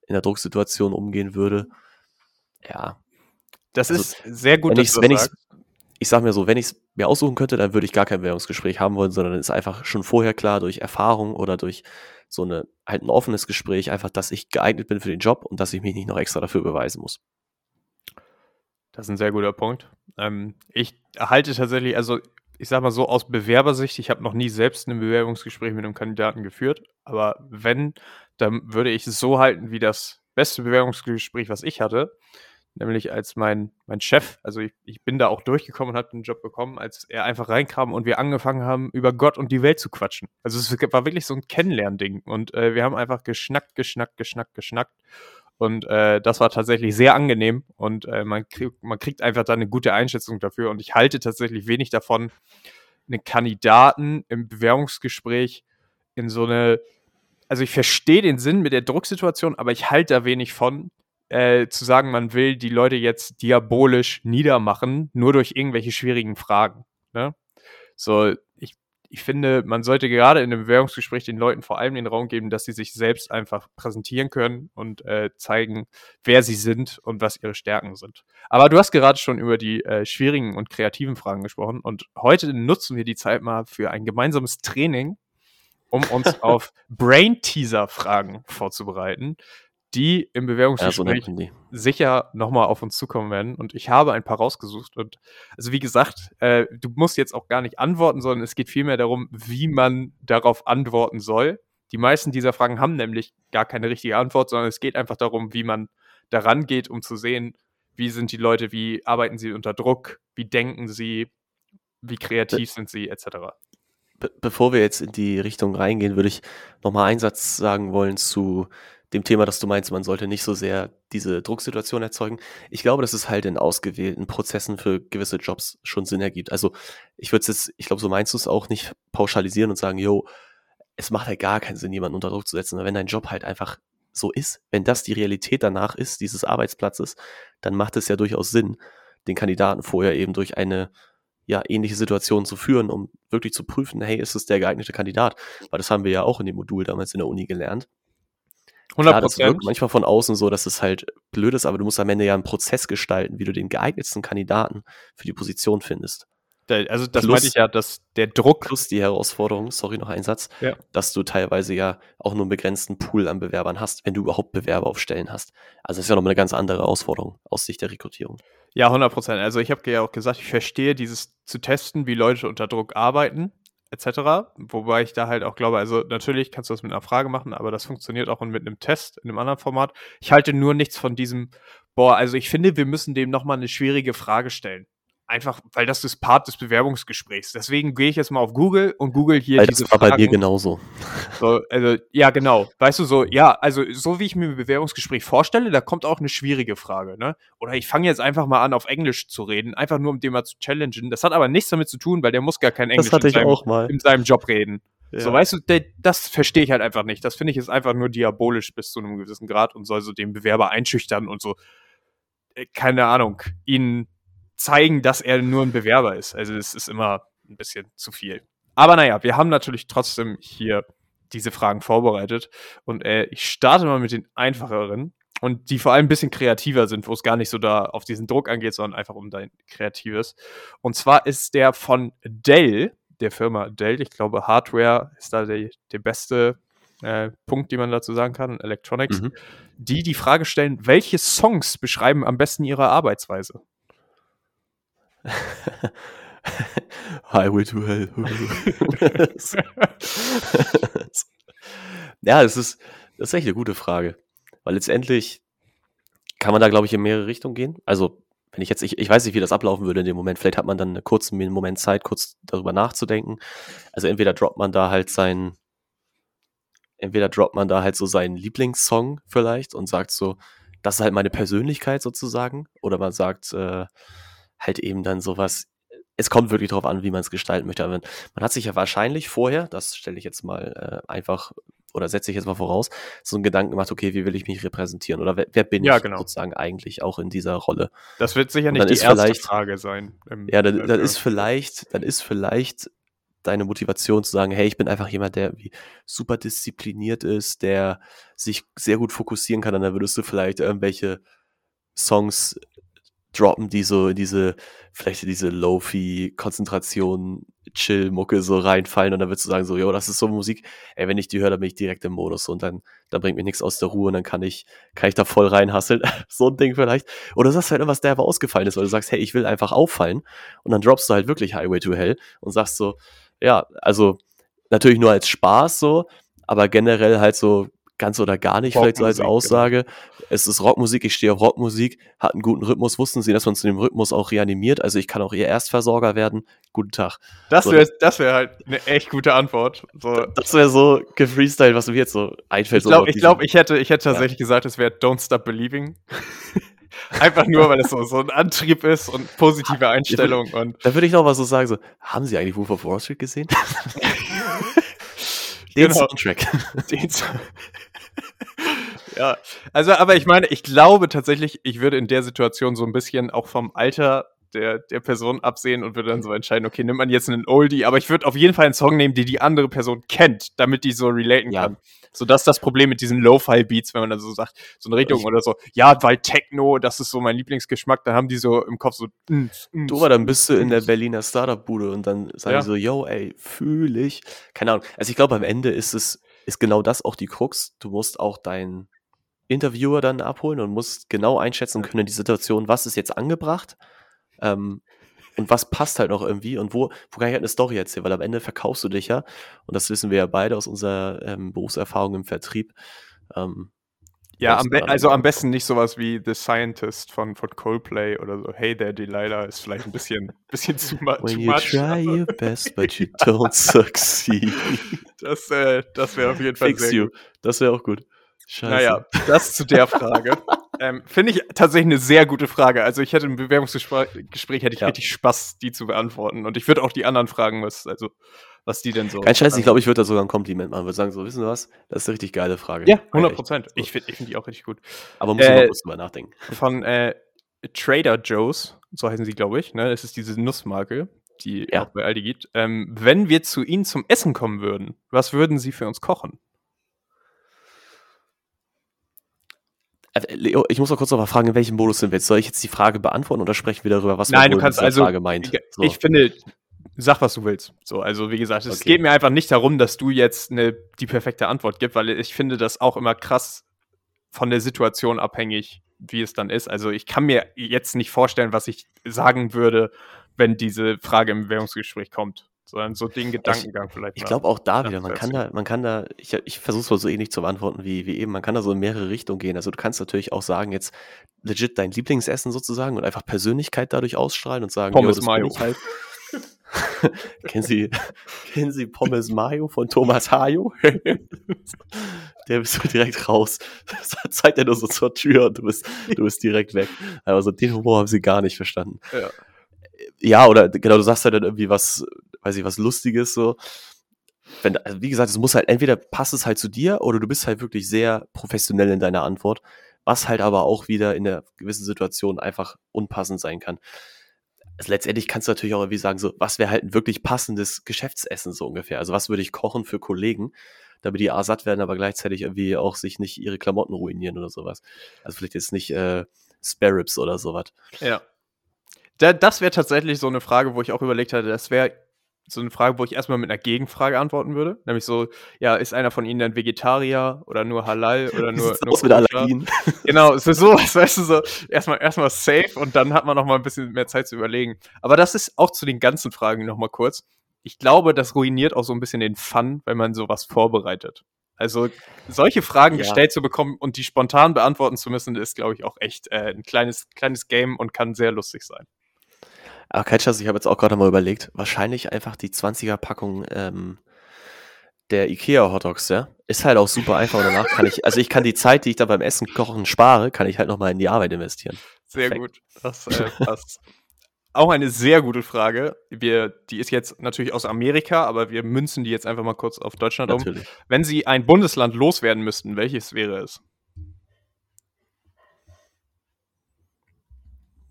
in der Drucksituation umgehen würde. Ja. Das also, ist sehr gut, wenn du wenn sagst. Ich sag mir so, wenn ich es mir aussuchen könnte, dann würde ich gar kein Bewerbungsgespräch haben wollen, sondern ist einfach schon vorher klar durch Erfahrung oder durch so eine halt ein offenes Gespräch einfach, dass ich geeignet bin für den Job und dass ich mich nicht noch extra dafür beweisen muss. Das ist ein sehr guter Punkt. Ähm, ich halte tatsächlich, also ich sag mal so, aus Bewerbersicht, ich habe noch nie selbst ein Bewerbungsgespräch mit einem Kandidaten geführt, aber wenn, dann würde ich es so halten wie das beste Bewerbungsgespräch, was ich hatte, nämlich als mein, mein Chef, also ich, ich bin da auch durchgekommen und habe den Job bekommen, als er einfach reinkam und wir angefangen haben, über Gott und die Welt zu quatschen. Also es war wirklich so ein Kennenlernding und äh, wir haben einfach geschnackt, geschnackt, geschnackt, geschnackt und äh, das war tatsächlich sehr angenehm und äh, man, krieg, man kriegt einfach da eine gute Einschätzung dafür. Und ich halte tatsächlich wenig davon, einen Kandidaten im Bewerbungsgespräch in so eine, also ich verstehe den Sinn mit der Drucksituation, aber ich halte da wenig von, äh, zu sagen, man will die Leute jetzt diabolisch niedermachen, nur durch irgendwelche schwierigen Fragen. Ne? So, ich finde, man sollte gerade in einem Bewerbungsgespräch den Leuten vor allem den Raum geben, dass sie sich selbst einfach präsentieren können und äh, zeigen, wer sie sind und was ihre Stärken sind. Aber du hast gerade schon über die äh, schwierigen und kreativen Fragen gesprochen und heute nutzen wir die Zeit mal für ein gemeinsames Training, um uns auf Brain-Teaser-Fragen vorzubereiten die im Bewerbungsgespräch ja, so sicher nochmal auf uns zukommen werden. Und ich habe ein paar rausgesucht. Und also wie gesagt, äh, du musst jetzt auch gar nicht antworten, sondern es geht vielmehr darum, wie man darauf antworten soll. Die meisten dieser Fragen haben nämlich gar keine richtige Antwort, sondern es geht einfach darum, wie man daran geht, um zu sehen, wie sind die Leute, wie arbeiten sie unter Druck, wie denken sie, wie kreativ sind sie, etc. Be bevor wir jetzt in die Richtung reingehen, würde ich nochmal einen Satz sagen wollen zu dem Thema, dass du meinst, man sollte nicht so sehr diese Drucksituation erzeugen. Ich glaube, dass es halt in ausgewählten Prozessen für gewisse Jobs schon Sinn ergibt. Also ich würde es jetzt, ich glaube, so meinst du es auch nicht pauschalisieren und sagen, yo, es macht halt gar keinen Sinn, jemanden unter Druck zu setzen. Aber wenn dein Job halt einfach so ist, wenn das die Realität danach ist, dieses Arbeitsplatzes, dann macht es ja durchaus Sinn, den Kandidaten vorher eben durch eine ja, ähnliche Situation zu führen, um wirklich zu prüfen, hey, ist es der geeignete Kandidat? Weil das haben wir ja auch in dem Modul damals in der Uni gelernt. 100%. Klar, das wirkt manchmal von außen so, dass es halt blöd ist, aber du musst am Ende ja einen Prozess gestalten, wie du den geeignetsten Kandidaten für die Position findest. Also das plus, meinte ich ja, dass der Druck. Plus die Herausforderung, sorry, noch ein Satz, ja. dass du teilweise ja auch nur einen begrenzten Pool an Bewerbern hast, wenn du überhaupt Bewerber auf Stellen hast. Also das ist ja nochmal eine ganz andere Herausforderung aus Sicht der Rekrutierung. Ja, 100 Prozent. Also ich habe ja auch gesagt, ich verstehe dieses zu testen, wie Leute unter Druck arbeiten etc. Wobei ich da halt auch glaube, also natürlich kannst du das mit einer Frage machen, aber das funktioniert auch mit einem Test in einem anderen Format. Ich halte nur nichts von diesem, boah, also ich finde, wir müssen dem nochmal eine schwierige Frage stellen. Einfach, weil das ist Part des Bewerbungsgesprächs. Deswegen gehe ich jetzt mal auf Google und Google hier weil diese Das war Fragen. bei mir genauso. So, also, ja, genau. Weißt du, so, ja, also so wie ich mir ein Bewerbungsgespräch vorstelle, da kommt auch eine schwierige Frage, ne? Oder ich fange jetzt einfach mal an, auf Englisch zu reden, einfach nur um den mal zu challengen. Das hat aber nichts damit zu tun, weil der muss gar kein Englisch in seinem, in, seinem, Job reden. Ja. So, weißt du, der, das verstehe ich halt einfach nicht. Das finde ich ist einfach nur diabolisch bis zu einem gewissen Grad und soll so den Bewerber einschüchtern und so, äh, keine Ahnung, ihn zeigen, dass er nur ein Bewerber ist. Also es ist immer ein bisschen zu viel. Aber naja, wir haben natürlich trotzdem hier diese Fragen vorbereitet. Und äh, ich starte mal mit den einfacheren und die vor allem ein bisschen kreativer sind, wo es gar nicht so da auf diesen Druck angeht, sondern einfach um dein Kreatives. Und zwar ist der von Dell, der Firma Dell. Ich glaube, Hardware ist da der, der beste äh, Punkt, den man dazu sagen kann, Electronics, mhm. die die Frage stellen, welche Songs beschreiben am besten ihre Arbeitsweise? Highway to Hell. ja, das ist, das ist echt eine gute Frage. Weil letztendlich kann man da, glaube ich, in mehrere Richtungen gehen. Also, wenn ich jetzt, ich, ich weiß nicht, wie das ablaufen würde in dem Moment. Vielleicht hat man dann einen kurzen Moment Zeit, kurz darüber nachzudenken. Also, entweder droppt man da halt seinen, entweder droppt man da halt so seinen Lieblingssong vielleicht und sagt so, das ist halt meine Persönlichkeit sozusagen. Oder man sagt, äh, halt eben dann sowas. Es kommt wirklich darauf an, wie man es gestalten möchte. Aber man hat sich ja wahrscheinlich vorher, das stelle ich jetzt mal äh, einfach oder setze ich jetzt mal voraus, so einen Gedanken gemacht, okay, wie will ich mich repräsentieren oder wer, wer bin ja, ich genau. sozusagen eigentlich auch in dieser Rolle? Das wird sicher nicht die erste Frage sein. ja, dann, dann ist vielleicht, dann ist vielleicht deine Motivation zu sagen, hey, ich bin einfach jemand, der super diszipliniert ist, der sich sehr gut fokussieren kann, und dann würdest du vielleicht irgendwelche Songs droppen, die so diese, vielleicht diese Lofi-Konzentration Chill-Mucke so reinfallen und dann würdest du sagen so, jo, das ist so Musik, ey, wenn ich die höre, dann bin ich direkt im Modus und dann, dann bringt mir nichts aus der Ruhe und dann kann ich, kann ich da voll reinhasseln. so ein Ding vielleicht. Oder du sagst halt irgendwas, der aber ausgefallen ist, weil du sagst, hey, ich will einfach auffallen und dann droppst du halt wirklich Highway to Hell und sagst so, ja, also natürlich nur als Spaß so, aber generell halt so ganz oder gar nicht, vielleicht so als genau. Aussage. Genau. Es ist Rockmusik, ich stehe auf Rockmusik, hat einen guten Rhythmus, wussten sie, dass man zu dem Rhythmus auch reanimiert. Also ich kann auch ihr Erstversorger werden. Guten Tag. Das wäre das wär halt eine echt gute Antwort. So. Das wäre so gefreestyle, was mir jetzt so einfällt. Ich glaube, ich, glaub, ich, hätte, ich hätte tatsächlich ja. gesagt, es wäre Don't Stop Believing. Einfach nur, weil es so, so ein Antrieb ist und positive Einstellung. Und da würde ich noch was so sagen: so, Haben Sie eigentlich Wolf of Wall Street gesehen? Den genau. Soundtrack. Den ja, also, aber ich meine, ich glaube tatsächlich, ich würde in der Situation so ein bisschen auch vom Alter der, der Person absehen und würde dann so entscheiden, okay, nimmt man jetzt einen Oldie, aber ich würde auf jeden Fall einen Song nehmen, den die andere Person kennt, damit die so relaten ja. kann. So, das ist das Problem mit diesen Lo-Fi-Beats, wenn man dann so sagt, so eine Richtung oder so, ja, weil Techno, das ist so mein Lieblingsgeschmack, dann haben die so im Kopf so, mm, mm, du, aber dann bist du in der Berliner Startup-Bude und dann sagen ja. die so, yo, ey, fühle ich. Keine Ahnung. Also ich glaube, am Ende ist es, ist genau das auch die Krux. Du musst auch deinen Interviewer dann abholen und musst genau einschätzen können, die Situation, was ist jetzt angebracht ähm, und was passt halt noch irgendwie und wo, wo kann ich halt eine Story erzählen, weil am Ende verkaufst du dich ja, und das wissen wir ja beide aus unserer ähm, Berufserfahrung im Vertrieb. Ähm, ja, am also am besten nicht sowas wie The Scientist von, von Coldplay oder so. Hey there, Delilah ist vielleicht ein bisschen, bisschen zu, mu When too you much. try your best, but you don't succeed. Das, äh, das wäre auf jeden Fall Fix sehr you. Gut. Das wäre auch gut. Scheiße. Naja, das zu der Frage. ähm, Finde ich tatsächlich eine sehr gute Frage. Also ich hätte im Bewerbungsgespräch hätte ich ja. richtig Spaß, die zu beantworten. Und ich würde auch die anderen fragen, was, also, was die denn so. Kein Scheiß, ich glaube, ich würde da sogar ein Kompliment machen. Würde sagen, so, wissen Sie was? Das ist eine richtig geile Frage. Ja, 100 Prozent. Ich finde ich find die auch richtig gut. Aber muss äh, kurz drüber nachdenken. Von äh, Trader Joe's, so heißen sie, glaube ich. Ne? Das ist diese Nussmarke, die ja. auch bei Aldi gibt. Ähm, wenn wir zu Ihnen zum Essen kommen würden, was würden Sie für uns kochen? Leo, ich muss noch kurz noch mal fragen, in welchem Modus sind wir jetzt? Soll ich jetzt die Frage beantworten oder sprechen wir darüber, was Nein, du kannst also, Frage meint? So. Ich finde, sag, was du willst. So, also wie gesagt, es okay. geht mir einfach nicht darum, dass du jetzt eine, die perfekte Antwort gibst, weil ich finde das auch immer krass von der Situation abhängig, wie es dann ist. Also ich kann mir jetzt nicht vorstellen, was ich sagen würde, wenn diese Frage im Bewerbungsgespräch kommt sondern so den Gedankengang ich, vielleicht. Ich glaube auch da wieder, man kann da, man kann da, ich, ich versuche es mal so ähnlich zu beantworten wie, wie eben, man kann da so in mehrere Richtungen gehen. Also du kannst natürlich auch sagen, jetzt legit dein Lieblingsessen sozusagen und einfach Persönlichkeit dadurch ausstrahlen und sagen, Pommes Mayo. Halt. kennen, Sie, kennen Sie Pommes Mayo von Thomas Hayo? Der bist du direkt raus. Das zeigt er nur so zur Tür und du bist, du bist direkt weg. Also den Humor haben sie gar nicht verstanden. Ja. Ja, oder genau, du sagst ja dann irgendwie was, weiß ich, was Lustiges so. Wenn, also wie gesagt, es muss halt, entweder passt es halt zu dir oder du bist halt wirklich sehr professionell in deiner Antwort, was halt aber auch wieder in der gewissen Situation einfach unpassend sein kann. Also letztendlich kannst du natürlich auch irgendwie sagen, so, was wäre halt ein wirklich passendes Geschäftsessen so ungefähr? Also was würde ich kochen für Kollegen, damit die A satt werden, aber gleichzeitig irgendwie auch sich nicht ihre Klamotten ruinieren oder sowas. Also vielleicht jetzt nicht äh, Spare Ribs oder sowas. Ja. Da, das wäre tatsächlich so eine Frage, wo ich auch überlegt hatte, das wäre so eine Frage, wo ich erstmal mit einer Gegenfrage antworten würde. Nämlich so, ja, ist einer von Ihnen ein Vegetarier oder nur Halal oder nur. nur aus mit Allergien. Genau, es ist so, weißt du, so, erstmal, erstmal safe und dann hat man noch mal ein bisschen mehr Zeit zu überlegen. Aber das ist auch zu den ganzen Fragen noch mal kurz. Ich glaube, das ruiniert auch so ein bisschen den Fun, wenn man sowas vorbereitet. Also solche Fragen ja. gestellt zu bekommen und die spontan beantworten zu müssen, ist, glaube ich, auch echt äh, ein kleines, kleines Game und kann sehr lustig sein. Aber Ketchers, ich habe jetzt auch gerade mal überlegt, wahrscheinlich einfach die 20er-Packung ähm, der Ikea Hotdogs, ja. Ist halt auch super einfach und danach kann ich, also ich kann die Zeit, die ich da beim Essen kochen spare, kann ich halt nochmal in die Arbeit investieren. Sehr Perfekt. gut. Das äh, passt. auch eine sehr gute Frage. Wir, die ist jetzt natürlich aus Amerika, aber wir münzen die jetzt einfach mal kurz auf Deutschland natürlich. um. Wenn Sie ein Bundesland loswerden müssten, welches wäre es?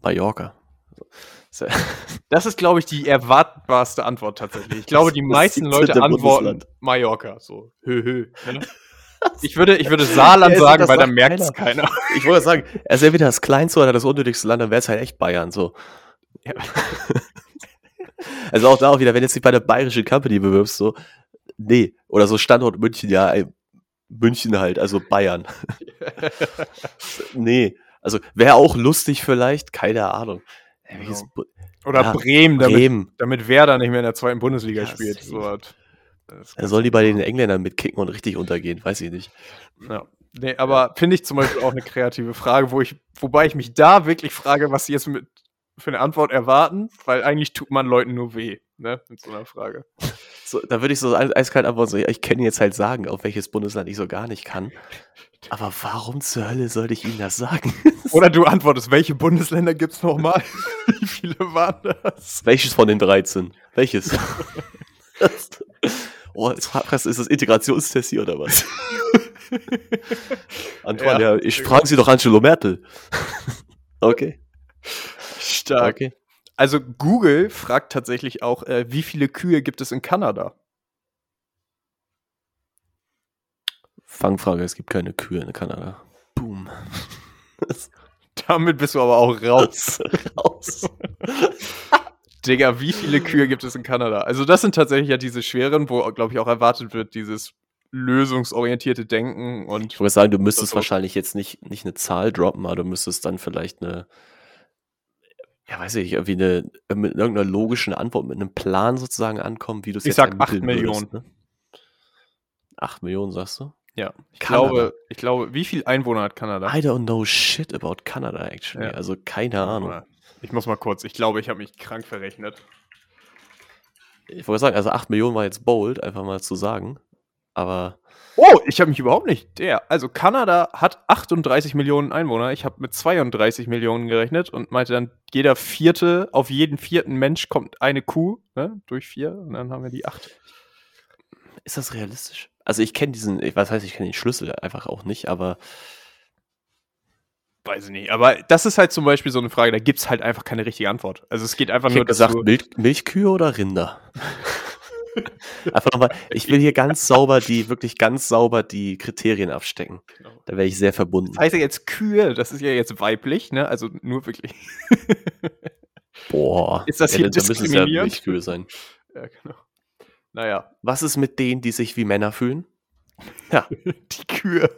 Mallorca. Das ist, glaube ich, die erwartbarste Antwort tatsächlich. Ich glaube, die meisten Leute antworten Mallorca. So, hö, hö. Ne? Ich würde, ich würde Saarland ja, sagen, weil da merkt es keiner. Ich wollte sagen, er ist entweder das kleinste oder das unnötigste Land, dann wäre es halt echt Bayern so. Ja. Also auch da auch wieder, wenn jetzt dich bei der bayerischen Company bewirbst, so, nee, oder so Standort München, ja, ey, München halt, also Bayern. nee, also wäre auch lustig vielleicht, keine Ahnung. Genau. Oder ja, Bremen, damit, Bremen. damit Werder nicht mehr in der zweiten Bundesliga ja, spielt. So was. Er soll die bei den Engländern mitkicken und richtig untergehen, weiß ich nicht. Ja. Nee, aber finde ich zum Beispiel auch eine kreative Frage, wo ich, wobei ich mich da wirklich frage, was sie jetzt mit, für eine Antwort erwarten, weil eigentlich tut man Leuten nur weh, ne, mit so einer Frage. So, da würde ich so eiskalt antworten, so, ja, ich kann jetzt halt sagen, auf welches Bundesland ich so gar nicht kann. Aber warum zur Hölle sollte ich Ihnen das sagen? Oder du antwortest, welche Bundesländer gibt es nochmal? Wie viele waren das? Welches von den 13? Welches? oh, jetzt ist das Integrationstest hier oder was? Antoine, ja, ja ich frage Sie doch Angelo Merkel. okay. Stark. Okay. Also Google fragt tatsächlich auch, äh, wie viele Kühe gibt es in Kanada? Fangfrage, es gibt keine Kühe in Kanada. Boom. Damit bist du aber auch raus. raus. Digga, wie viele Kühe gibt es in Kanada? Also das sind tatsächlich ja diese schweren, wo, glaube ich, auch erwartet wird, dieses lösungsorientierte Denken und. Ich würde sagen, du müsstest wahrscheinlich jetzt nicht, nicht eine Zahl droppen, aber du müsstest dann vielleicht eine, ja, weiß ich, irgendwie eine, mit irgendeiner logischen Antwort, mit einem Plan sozusagen ankommen, wie du es jetzt Ich sag 8 Millionen. Würdest, ne? 8 Millionen, sagst du? Ja, ich glaube, ich glaube, wie viel Einwohner hat Kanada? I don't know shit about Canada, actually. Ja. Also keine Ahnung. Ich muss mal kurz, ich glaube, ich habe mich krank verrechnet. Ich wollte sagen, also 8 Millionen war jetzt bold, einfach mal zu sagen. Aber. Oh, ich habe mich überhaupt nicht. Der. Also Kanada hat 38 Millionen Einwohner. Ich habe mit 32 Millionen gerechnet und meinte dann, jeder vierte, auf jeden vierten Mensch kommt eine Kuh, ne, durch vier. Und dann haben wir die acht. Ist das realistisch? Also ich kenne diesen, was heißt, ich kenne den Schlüssel einfach auch nicht, aber. Weiß ich nicht. Aber das ist halt zum Beispiel so eine Frage, da gibt es halt einfach keine richtige Antwort. Also es geht einfach ich nur. gesagt, Milch, Milchkühe oder Rinder? Einfach nochmal, ich will hier ganz sauber die, wirklich ganz sauber die Kriterien abstecken. Genau. Da wäre ich sehr verbunden. Das heißt ja jetzt Kühe, das ist ja jetzt weiblich, ne? Also nur wirklich. Boah. Ist das hier ja, diskriminierend? Da müssen es ja Kühe sein. Ja, genau. Naja. Was ist mit denen, die sich wie Männer fühlen? Ja. die Kühe.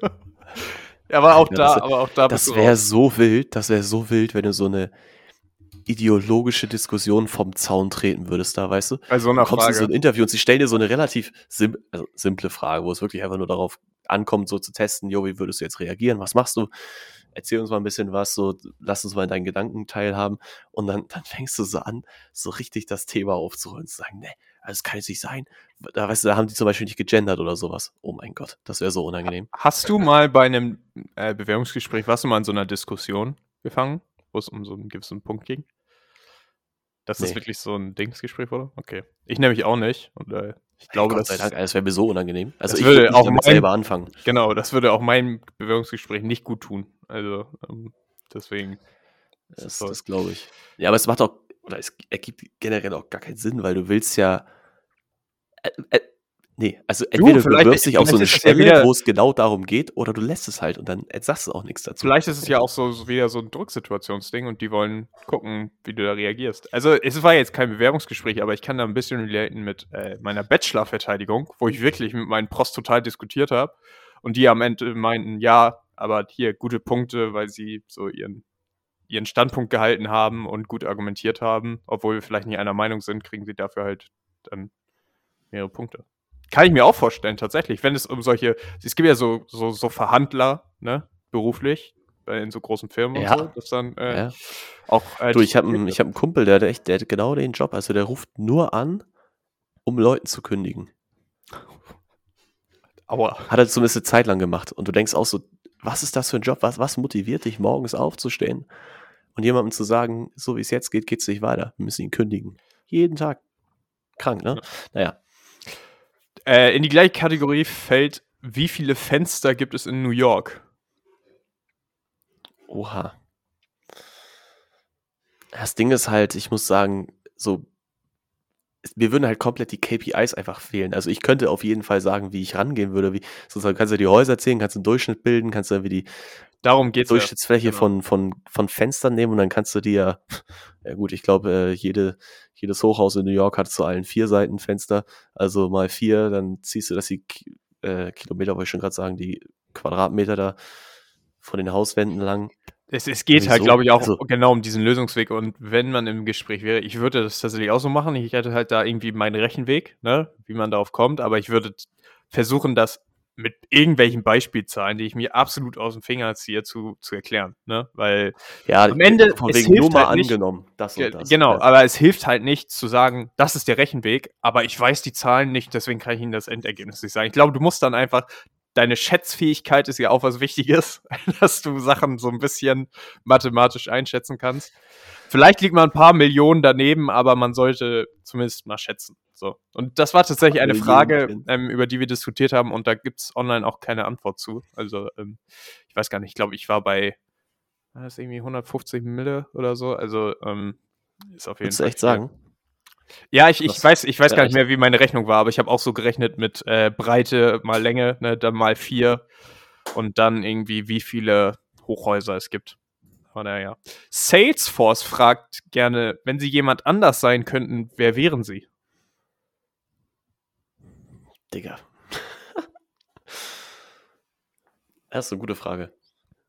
Ja, aber auch ja, da, das, aber auch da Das wäre so wild, das wäre so wild, wenn du so eine ideologische Diskussion vom Zaun treten würdest da, weißt du? Bei so einer du kommst Frage. in so ein Interview und sie stellen dir so eine relativ sim also simple Frage, wo es wirklich einfach nur darauf ankommt, so zu testen, jo, wie würdest du jetzt reagieren? Was machst du? Erzähl uns mal ein bisschen was, so, lass uns mal in deinen Gedanken teilhaben. Und dann, dann fängst du so an, so richtig das Thema aufzuholen und zu sagen, ne, also das kann jetzt nicht sein. Da, weißt du, da haben die zum Beispiel nicht gegendert oder sowas. Oh mein Gott, das wäre so unangenehm. Hast du mal bei einem äh, Bewerbungsgespräch, warst du mal in so einer Diskussion gefangen, wo es um so einen gewissen Punkt ging? Dass nee. das wirklich so ein Dingsgespräch wurde? Okay. Ich nämlich auch nicht. Und äh, ich glaube, Gott sei Dank, das wäre mir so unangenehm. Also ich würde auch mein, selber anfangen. Genau, das würde auch mein Bewerbungsgespräch nicht gut tun. Also ähm, deswegen. Das, das glaube ich. Ja, aber es macht auch, oder es ergibt generell auch gar keinen Sinn, weil du willst ja. Äh, äh, Nee, also entweder du, du bewirbst dich auf so eine Stelle, wo es genau darum geht, oder du lässt es halt und dann sagst du auch nichts dazu. Vielleicht ist es ja auch so, so wieder so ein Drucksituationsding und die wollen gucken, wie du da reagierst. Also es war jetzt kein Bewerbungsgespräch, aber ich kann da ein bisschen relaten mit äh, meiner Bachelor-Verteidigung, wo ich wirklich mit meinen Prost total diskutiert habe und die am Ende meinten, ja, aber hier gute Punkte, weil sie so ihren ihren Standpunkt gehalten haben und gut argumentiert haben, obwohl wir vielleicht nicht einer Meinung sind, kriegen sie dafür halt dann mehrere Punkte. Kann ich mir auch vorstellen, tatsächlich. Wenn es um solche, es gibt ja so, so, so Verhandler, ne, beruflich, in so großen Firmen ja. und so, das dann äh, ja. auch. Äh, du, ich habe einen, hab einen Kumpel, der hat echt, der hat genau den Job. Also der ruft nur an, um Leuten zu kündigen. Aua. Hat er zumindest eine Zeit lang gemacht. Und du denkst auch so, was ist das für ein Job? Was, was motiviert dich, morgens aufzustehen und jemandem zu sagen, so wie es jetzt geht, geht es nicht weiter. Wir müssen ihn kündigen. Jeden Tag. Krank, ne? Ja. Naja. Äh, in die gleiche Kategorie fällt, wie viele Fenster gibt es in New York? Oha. Das Ding ist halt, ich muss sagen, so mir würden halt komplett die KPIs einfach fehlen. Also ich könnte auf jeden Fall sagen, wie ich rangehen würde. Wie, sozusagen kannst du die Häuser zählen, kannst du einen Durchschnitt bilden, kannst du wie die Darum geht's Durchschnittsfläche ja. genau. von, von, von Fenstern nehmen und dann kannst du dir, ja gut, ich glaube, äh, jede, jedes Hochhaus in New York hat zu allen vier Seiten Fenster, also mal vier, dann ziehst du das die äh, Kilometer, wollte ich schon gerade sagen, die Quadratmeter da von den Hauswänden lang. Es, es geht halt, glaube ich, auch also, genau um diesen Lösungsweg. Und wenn man im Gespräch wäre, ich würde das tatsächlich auch so machen. Ich hätte halt da irgendwie meinen Rechenweg, ne, wie man darauf kommt, aber ich würde versuchen, das mit irgendwelchen Beispielzahlen, die ich mir absolut aus dem Finger ziehe, zu, zu erklären. Ne? Weil ja, am Ende von wegen nur mal halt nicht, angenommen, das und das. Genau, ja. aber es hilft halt nicht zu sagen, das ist der Rechenweg, aber ich weiß die Zahlen nicht, deswegen kann ich Ihnen das Endergebnis nicht sagen. Ich glaube, du musst dann einfach, deine Schätzfähigkeit ist ja auch was Wichtiges, dass du Sachen so ein bisschen mathematisch einschätzen kannst. Vielleicht liegt man ein paar Millionen daneben, aber man sollte zumindest mal schätzen. So. Und das war tatsächlich eine Frage, ähm, über die wir diskutiert haben und da gibt es online auch keine Antwort zu. Also, ähm, ich weiß gar nicht, ich glaube, ich war bei, war das irgendwie 150 Mille oder so? Also, ähm, ist auf jeden Willst Fall. Du echt sagen? Ja, ich, ich weiß, ich weiß gar nicht mehr, wie meine Rechnung war, aber ich habe auch so gerechnet mit äh, Breite mal Länge, ne, dann mal vier und dann irgendwie, wie viele Hochhäuser es gibt. Von daher. Salesforce fragt gerne, wenn Sie jemand anders sein könnten, wer wären Sie? Digga. Das ist eine gute Frage.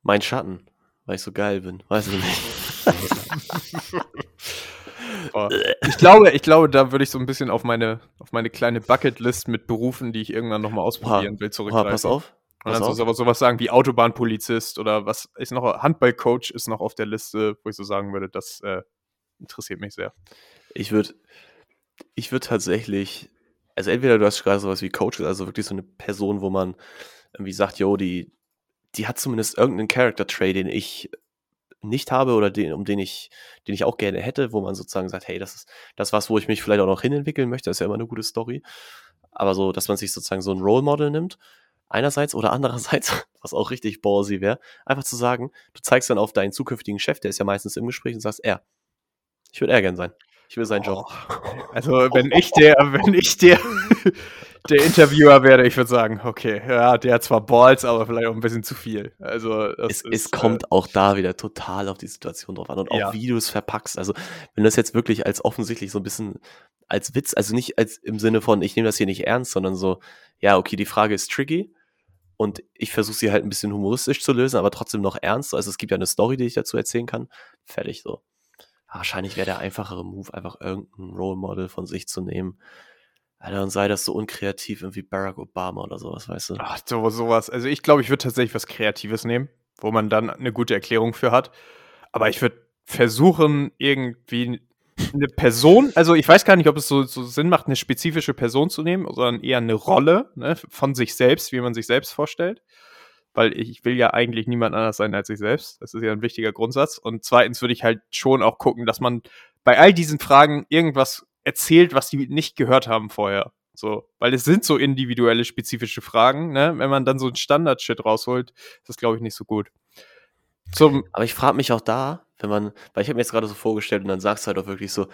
Mein Schatten, weil ich so geil bin. Weiß ich nicht. Ich glaube, ich glaube, da würde ich so ein bisschen auf meine, auf meine kleine Bucketlist mit Berufen, die ich irgendwann nochmal ausprobieren will, zurückgreifen. pass auf. Und dann so, sowas, sowas sagen wie Autobahnpolizist oder was ist noch, Handballcoach ist noch auf der Liste, wo ich so sagen würde, das äh, interessiert mich sehr. Ich würde ich würde tatsächlich also entweder du hast gerade sowas wie Coaches, also wirklich so eine Person, wo man irgendwie sagt, yo, die, die hat zumindest irgendeinen Character-Trait, den ich nicht habe oder den, um den ich, den ich auch gerne hätte, wo man sozusagen sagt, hey, das ist das was, wo ich mich vielleicht auch noch hinentwickeln möchte, das ist ja immer eine gute Story. Aber so, dass man sich sozusagen so ein Role Model nimmt, einerseits oder andererseits, was auch richtig ballsy wäre, einfach zu sagen, du zeigst dann auf deinen zukünftigen Chef, der ist ja meistens im Gespräch und sagst, er, ich würde er gern sein. Ich will seinen Job. Also wenn ich der, wenn ich der, der Interviewer werde, ich würde sagen, okay, ja, der hat zwar Balls, aber vielleicht auch ein bisschen zu viel. Also es, ist, es kommt äh, auch da wieder total auf die Situation drauf an und auch ja. wie du es verpackst. Also wenn du das jetzt wirklich als offensichtlich so ein bisschen als Witz, also nicht als im Sinne von, ich nehme das hier nicht ernst, sondern so, ja, okay, die Frage ist tricky und ich versuche sie halt ein bisschen humoristisch zu lösen, aber trotzdem noch ernst. Also es gibt ja eine Story, die ich dazu erzählen kann. Fertig so. Wahrscheinlich wäre der einfachere Move, einfach irgendein Role Model von sich zu nehmen. Alter, und sei das so unkreativ wie Barack Obama oder sowas, weißt du? Ach, so, sowas. Also ich glaube, ich würde tatsächlich was Kreatives nehmen, wo man dann eine gute Erklärung für hat. Aber ich würde versuchen, irgendwie eine Person, also ich weiß gar nicht, ob es so, so, Sinn macht, eine spezifische Person zu nehmen, sondern eher eine Rolle ne, von sich selbst, wie man sich selbst vorstellt weil ich will ja eigentlich niemand anders sein als ich selbst. Das ist ja ein wichtiger Grundsatz. Und zweitens würde ich halt schon auch gucken, dass man bei all diesen Fragen irgendwas erzählt, was die nicht gehört haben vorher. So, weil es sind so individuelle, spezifische Fragen, ne? Wenn man dann so ein Standard-Shit rausholt, ist das, glaube ich, nicht so gut. Zum Aber ich frage mich auch da, wenn man, weil ich habe mir jetzt gerade so vorgestellt und dann sagst du halt auch wirklich so,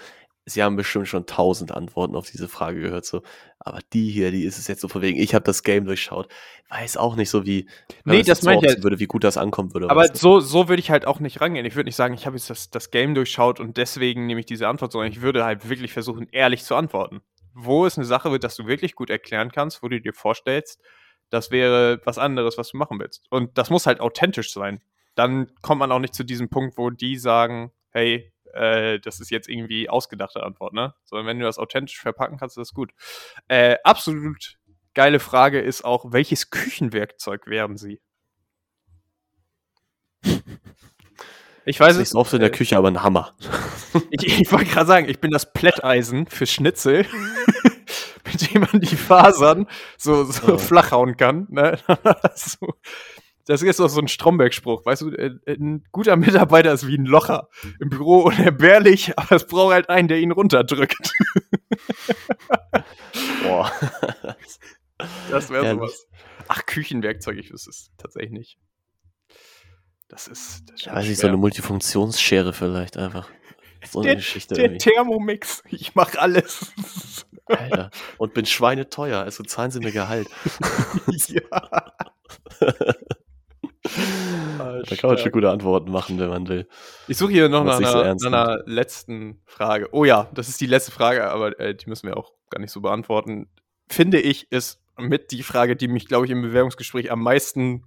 Sie haben bestimmt schon tausend Antworten auf diese Frage gehört, so. Aber die hier, die ist es jetzt so von wegen, ich habe das Game durchschaut. Weiß auch nicht so wie, nee, das ich halt, würde, wie gut das ankommen würde. Aber so, so würde ich halt auch nicht rangehen. Ich würde nicht sagen, ich habe jetzt das, das Game durchschaut und deswegen nehme ich diese Antwort, sondern ich würde halt wirklich versuchen, ehrlich zu antworten. Wo ist eine Sache, dass du wirklich gut erklären kannst, wo du dir vorstellst, das wäre was anderes, was du machen willst. Und das muss halt authentisch sein. Dann kommt man auch nicht zu diesem Punkt, wo die sagen, hey, äh, das ist jetzt irgendwie ausgedachte Antwort, ne? Sondern wenn du das authentisch verpacken kannst, ist das gut. Äh, absolut geile Frage ist auch, welches Küchenwerkzeug werden sie? Ich weiß es. Oft in der äh, Küche, aber ein Hammer. ich, ich wollte gerade sagen, ich bin das Plätteisen für Schnitzel, mit dem man die Fasern so, so oh. flach hauen kann. Ne? so, das ist doch so ein Stromberg-Spruch, weißt du, äh, ein guter Mitarbeiter ist wie ein Locher im Büro unerklärlich, aber es braucht halt einen, der ihn runterdrückt. Boah. Das wäre sowas. Ach, Küchenwerkzeug, ich wüsste es tatsächlich nicht. Das ist. Das ist Weiß ich, so eine Multifunktionsschere vielleicht einfach. So der, Geschichte der Thermomix. Ich mach alles. Alter. Und bin schweineteuer, also zahlen sie mir Gehalt. ja. Da kann man schon gute Antworten machen, wenn man will. Ich suche hier noch nach einer, so einer letzten Frage. Oh ja, das ist die letzte Frage, aber äh, die müssen wir auch gar nicht so beantworten. Finde ich, ist mit die Frage, die mich, glaube ich, im Bewerbungsgespräch am meisten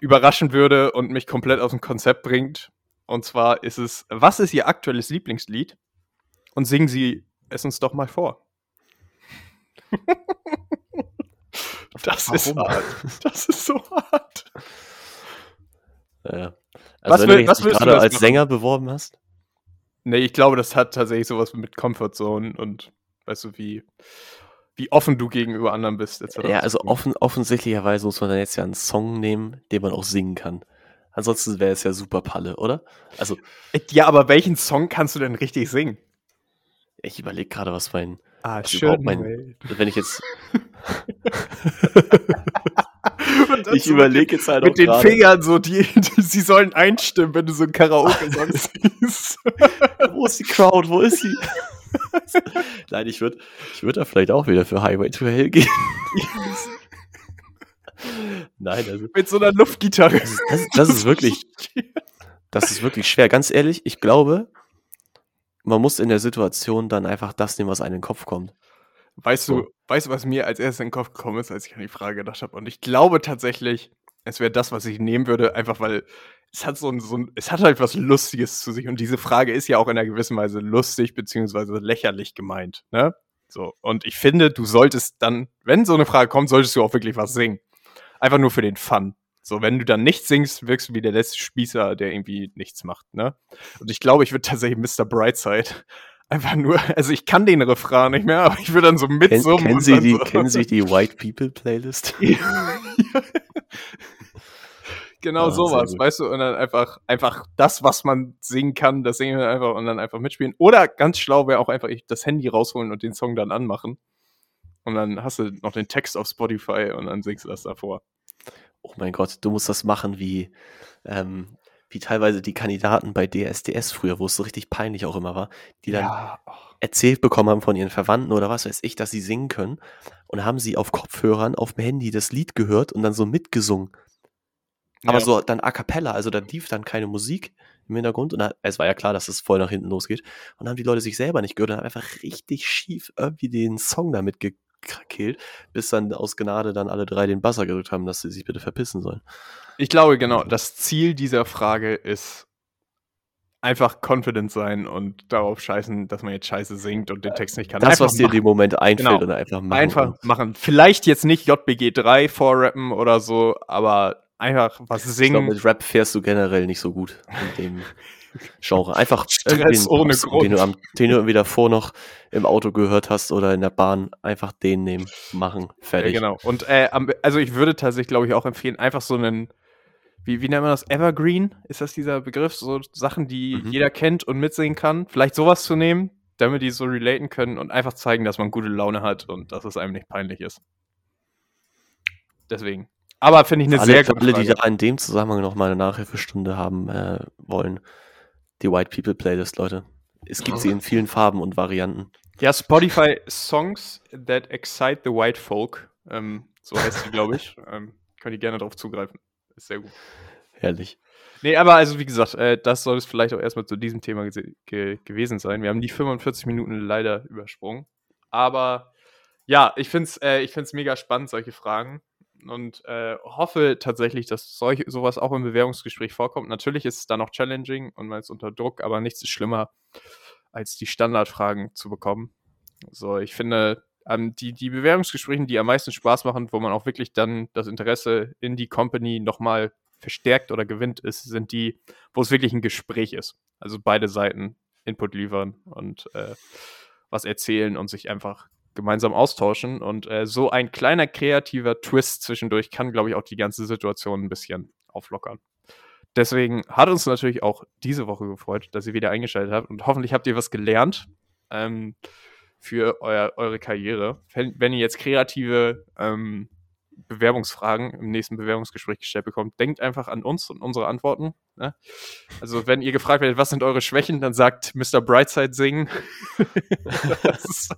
überraschen würde und mich komplett aus dem Konzept bringt. Und zwar ist es, was ist Ihr aktuelles Lieblingslied? Und singen Sie es uns doch mal vor. das Warum? ist hart. Das ist so hart. Ja. Also was wenn will, du dich gerade als machen? Sänger beworben hast? Nee, ich glaube, das hat tatsächlich sowas mit Comfort Zone und weißt du, wie, wie offen du gegenüber anderen bist. Etc. Ja, also offen, offensichtlicherweise muss man dann jetzt ja einen Song nehmen, den man auch singen kann. Ansonsten wäre es ja super Palle, oder? Also. Ja, aber welchen Song kannst du denn richtig singen? Ich überlege gerade, was mein. Ah, schön. Mein, wenn ich jetzt. ich überlege jetzt halt mit auch den grade. Fingern so, die, die, sie sollen einstimmen, wenn du so ein Karaoke-Song siehst. Wo ist die Crowd? Wo ist sie? Nein, ich würde ich würd da vielleicht auch wieder für Highway to Hell gehen. Nein, also. Mit so einer Luftgitarre. Das, das, das ist wirklich. Das ist wirklich schwer. Ganz ehrlich, ich glaube, man muss in der Situation dann einfach das nehmen, was einem in den Kopf kommt. Weißt so. du, weißt du, was mir als erstes in den Kopf gekommen ist, als ich an die Frage gedacht habe? Und ich glaube tatsächlich, es wäre das, was ich nehmen würde, einfach weil es hat so ein, so ein, es hat halt was Lustiges zu sich. Und diese Frage ist ja auch in einer gewissen Weise lustig beziehungsweise lächerlich gemeint. Ne? So. Und ich finde, du solltest dann, wenn so eine Frage kommt, solltest du auch wirklich was singen. Einfach nur für den Fun. So, wenn du dann nichts singst, wirkst du wie der letzte Spießer, der irgendwie nichts macht, ne? Und ich glaube, ich würde tatsächlich Mr. Brightside einfach nur, also ich kann den Refrain nicht mehr, aber ich würde dann so mitsummen. Ken, kennen Sie die, so. kennen Sie die White People Playlist? genau ah, sowas, weißt du, und dann einfach, einfach das, was man singen kann, das singen wir einfach und dann einfach mitspielen. Oder ganz schlau wäre auch einfach das Handy rausholen und den Song dann anmachen. Und dann hast du noch den Text auf Spotify und dann singst du das davor oh mein Gott, du musst das machen wie, ähm, wie teilweise die Kandidaten bei DSDS früher, wo es so richtig peinlich auch immer war, die dann ja. erzählt bekommen haben von ihren Verwandten oder was weiß ich, dass sie singen können und haben sie auf Kopfhörern auf dem Handy das Lied gehört und dann so mitgesungen. Aber ja. so dann a cappella, also da lief dann keine Musik im Hintergrund und da, es war ja klar, dass es voll nach hinten losgeht. Und dann haben die Leute sich selber nicht gehört und haben einfach richtig schief irgendwie den Song damit ge gekillt, bis dann aus Gnade dann alle drei den Buzzer gedrückt haben, dass sie sich bitte verpissen sollen. Ich glaube, genau, das Ziel dieser Frage ist einfach confident sein und darauf scheißen, dass man jetzt scheiße singt und den Text nicht kann. Das, einfach was dir in dem Moment einfällt genau. und einfach machen. Einfach machen. Vielleicht jetzt nicht JBG 3 vorrappen oder so, aber einfach was singen. Ich glaube, mit Rap fährst du generell nicht so gut in dem Genre. Einfach Stress ohne Pops, Grund. Den du, am, den du wieder vor noch im Auto gehört hast oder in der Bahn, einfach den nehmen, machen, fertig. Ja, genau. Und äh, also ich würde tatsächlich, glaube ich, auch empfehlen, einfach so einen, wie, wie nennt man das? Evergreen? Ist das dieser Begriff? So Sachen, die mhm. jeder kennt und mitsingen kann. Vielleicht sowas zu nehmen, damit die so relaten können und einfach zeigen, dass man gute Laune hat und dass es einem nicht peinlich ist. Deswegen. Aber finde ich eine alle, sehr gute Alle, die da in dem Zusammenhang noch mal eine Nachhilfestunde haben äh, wollen, die White People Playlist, Leute. Es gibt sie in vielen Farben und Varianten. Ja, Spotify Songs that excite the white folk. Ähm, so heißt sie, glaube ich. ähm, könnt ihr gerne darauf zugreifen. Ist sehr gut. Herrlich. Nee, aber also wie gesagt, äh, das soll es vielleicht auch erstmal zu diesem Thema ge gewesen sein. Wir haben die 45 Minuten leider übersprungen. Aber ja, ich finde es äh, mega spannend, solche Fragen und äh, hoffe tatsächlich, dass solch, sowas auch im Bewerbungsgespräch vorkommt. Natürlich ist es da noch challenging und man ist unter Druck, aber nichts ist schlimmer, als die Standardfragen zu bekommen. So, ich finde, ähm, die, die Bewerbungsgespräche, die am meisten Spaß machen, wo man auch wirklich dann das Interesse in die Company nochmal verstärkt oder gewinnt ist, sind die, wo es wirklich ein Gespräch ist. Also beide Seiten Input liefern und äh, was erzählen und sich einfach gemeinsam austauschen. Und äh, so ein kleiner kreativer Twist zwischendurch kann, glaube ich, auch die ganze Situation ein bisschen auflockern. Deswegen hat uns natürlich auch diese Woche gefreut, dass ihr wieder eingeschaltet habt und hoffentlich habt ihr was gelernt ähm, für euer, eure Karriere. Wenn, ihr jetzt kreative ähm, Bewerbungsfragen im nächsten Bewerbungsgespräch gestellt bekommt, denkt einfach an uns und unsere Antworten. Ne? Also wenn ihr gefragt werdet, was sind eure Schwächen, dann sagt Mr. Brightside singen. das,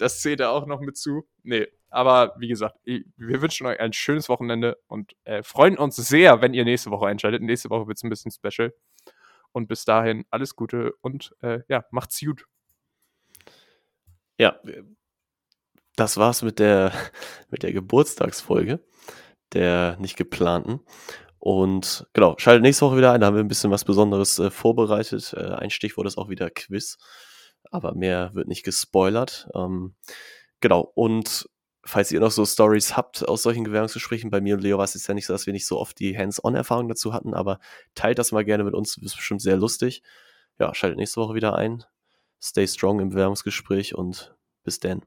das zählt er auch noch mit zu. Nee, aber wie gesagt, wir wünschen euch ein schönes Wochenende und äh, freuen uns sehr, wenn ihr nächste Woche einschaltet. Nächste Woche wird es ein bisschen special. Und bis dahin alles Gute und äh, ja, macht's gut. Ja, das war's mit der, mit der Geburtstagsfolge, der nicht geplanten. Und genau, schaltet nächste Woche wieder ein, da haben wir ein bisschen was Besonderes äh, vorbereitet. Äh, ein Stichwort ist auch wieder Quiz, aber mehr wird nicht gespoilert. Ähm, genau, und falls ihr noch so Stories habt aus solchen Bewerbungsgesprächen, bei mir und Leo war es jetzt ja nicht so, dass wir nicht so oft die Hands-on-Erfahrung dazu hatten, aber teilt das mal gerne mit uns, ist bestimmt sehr lustig. Ja, schaltet nächste Woche wieder ein. Stay strong im Bewerbungsgespräch und bis dann.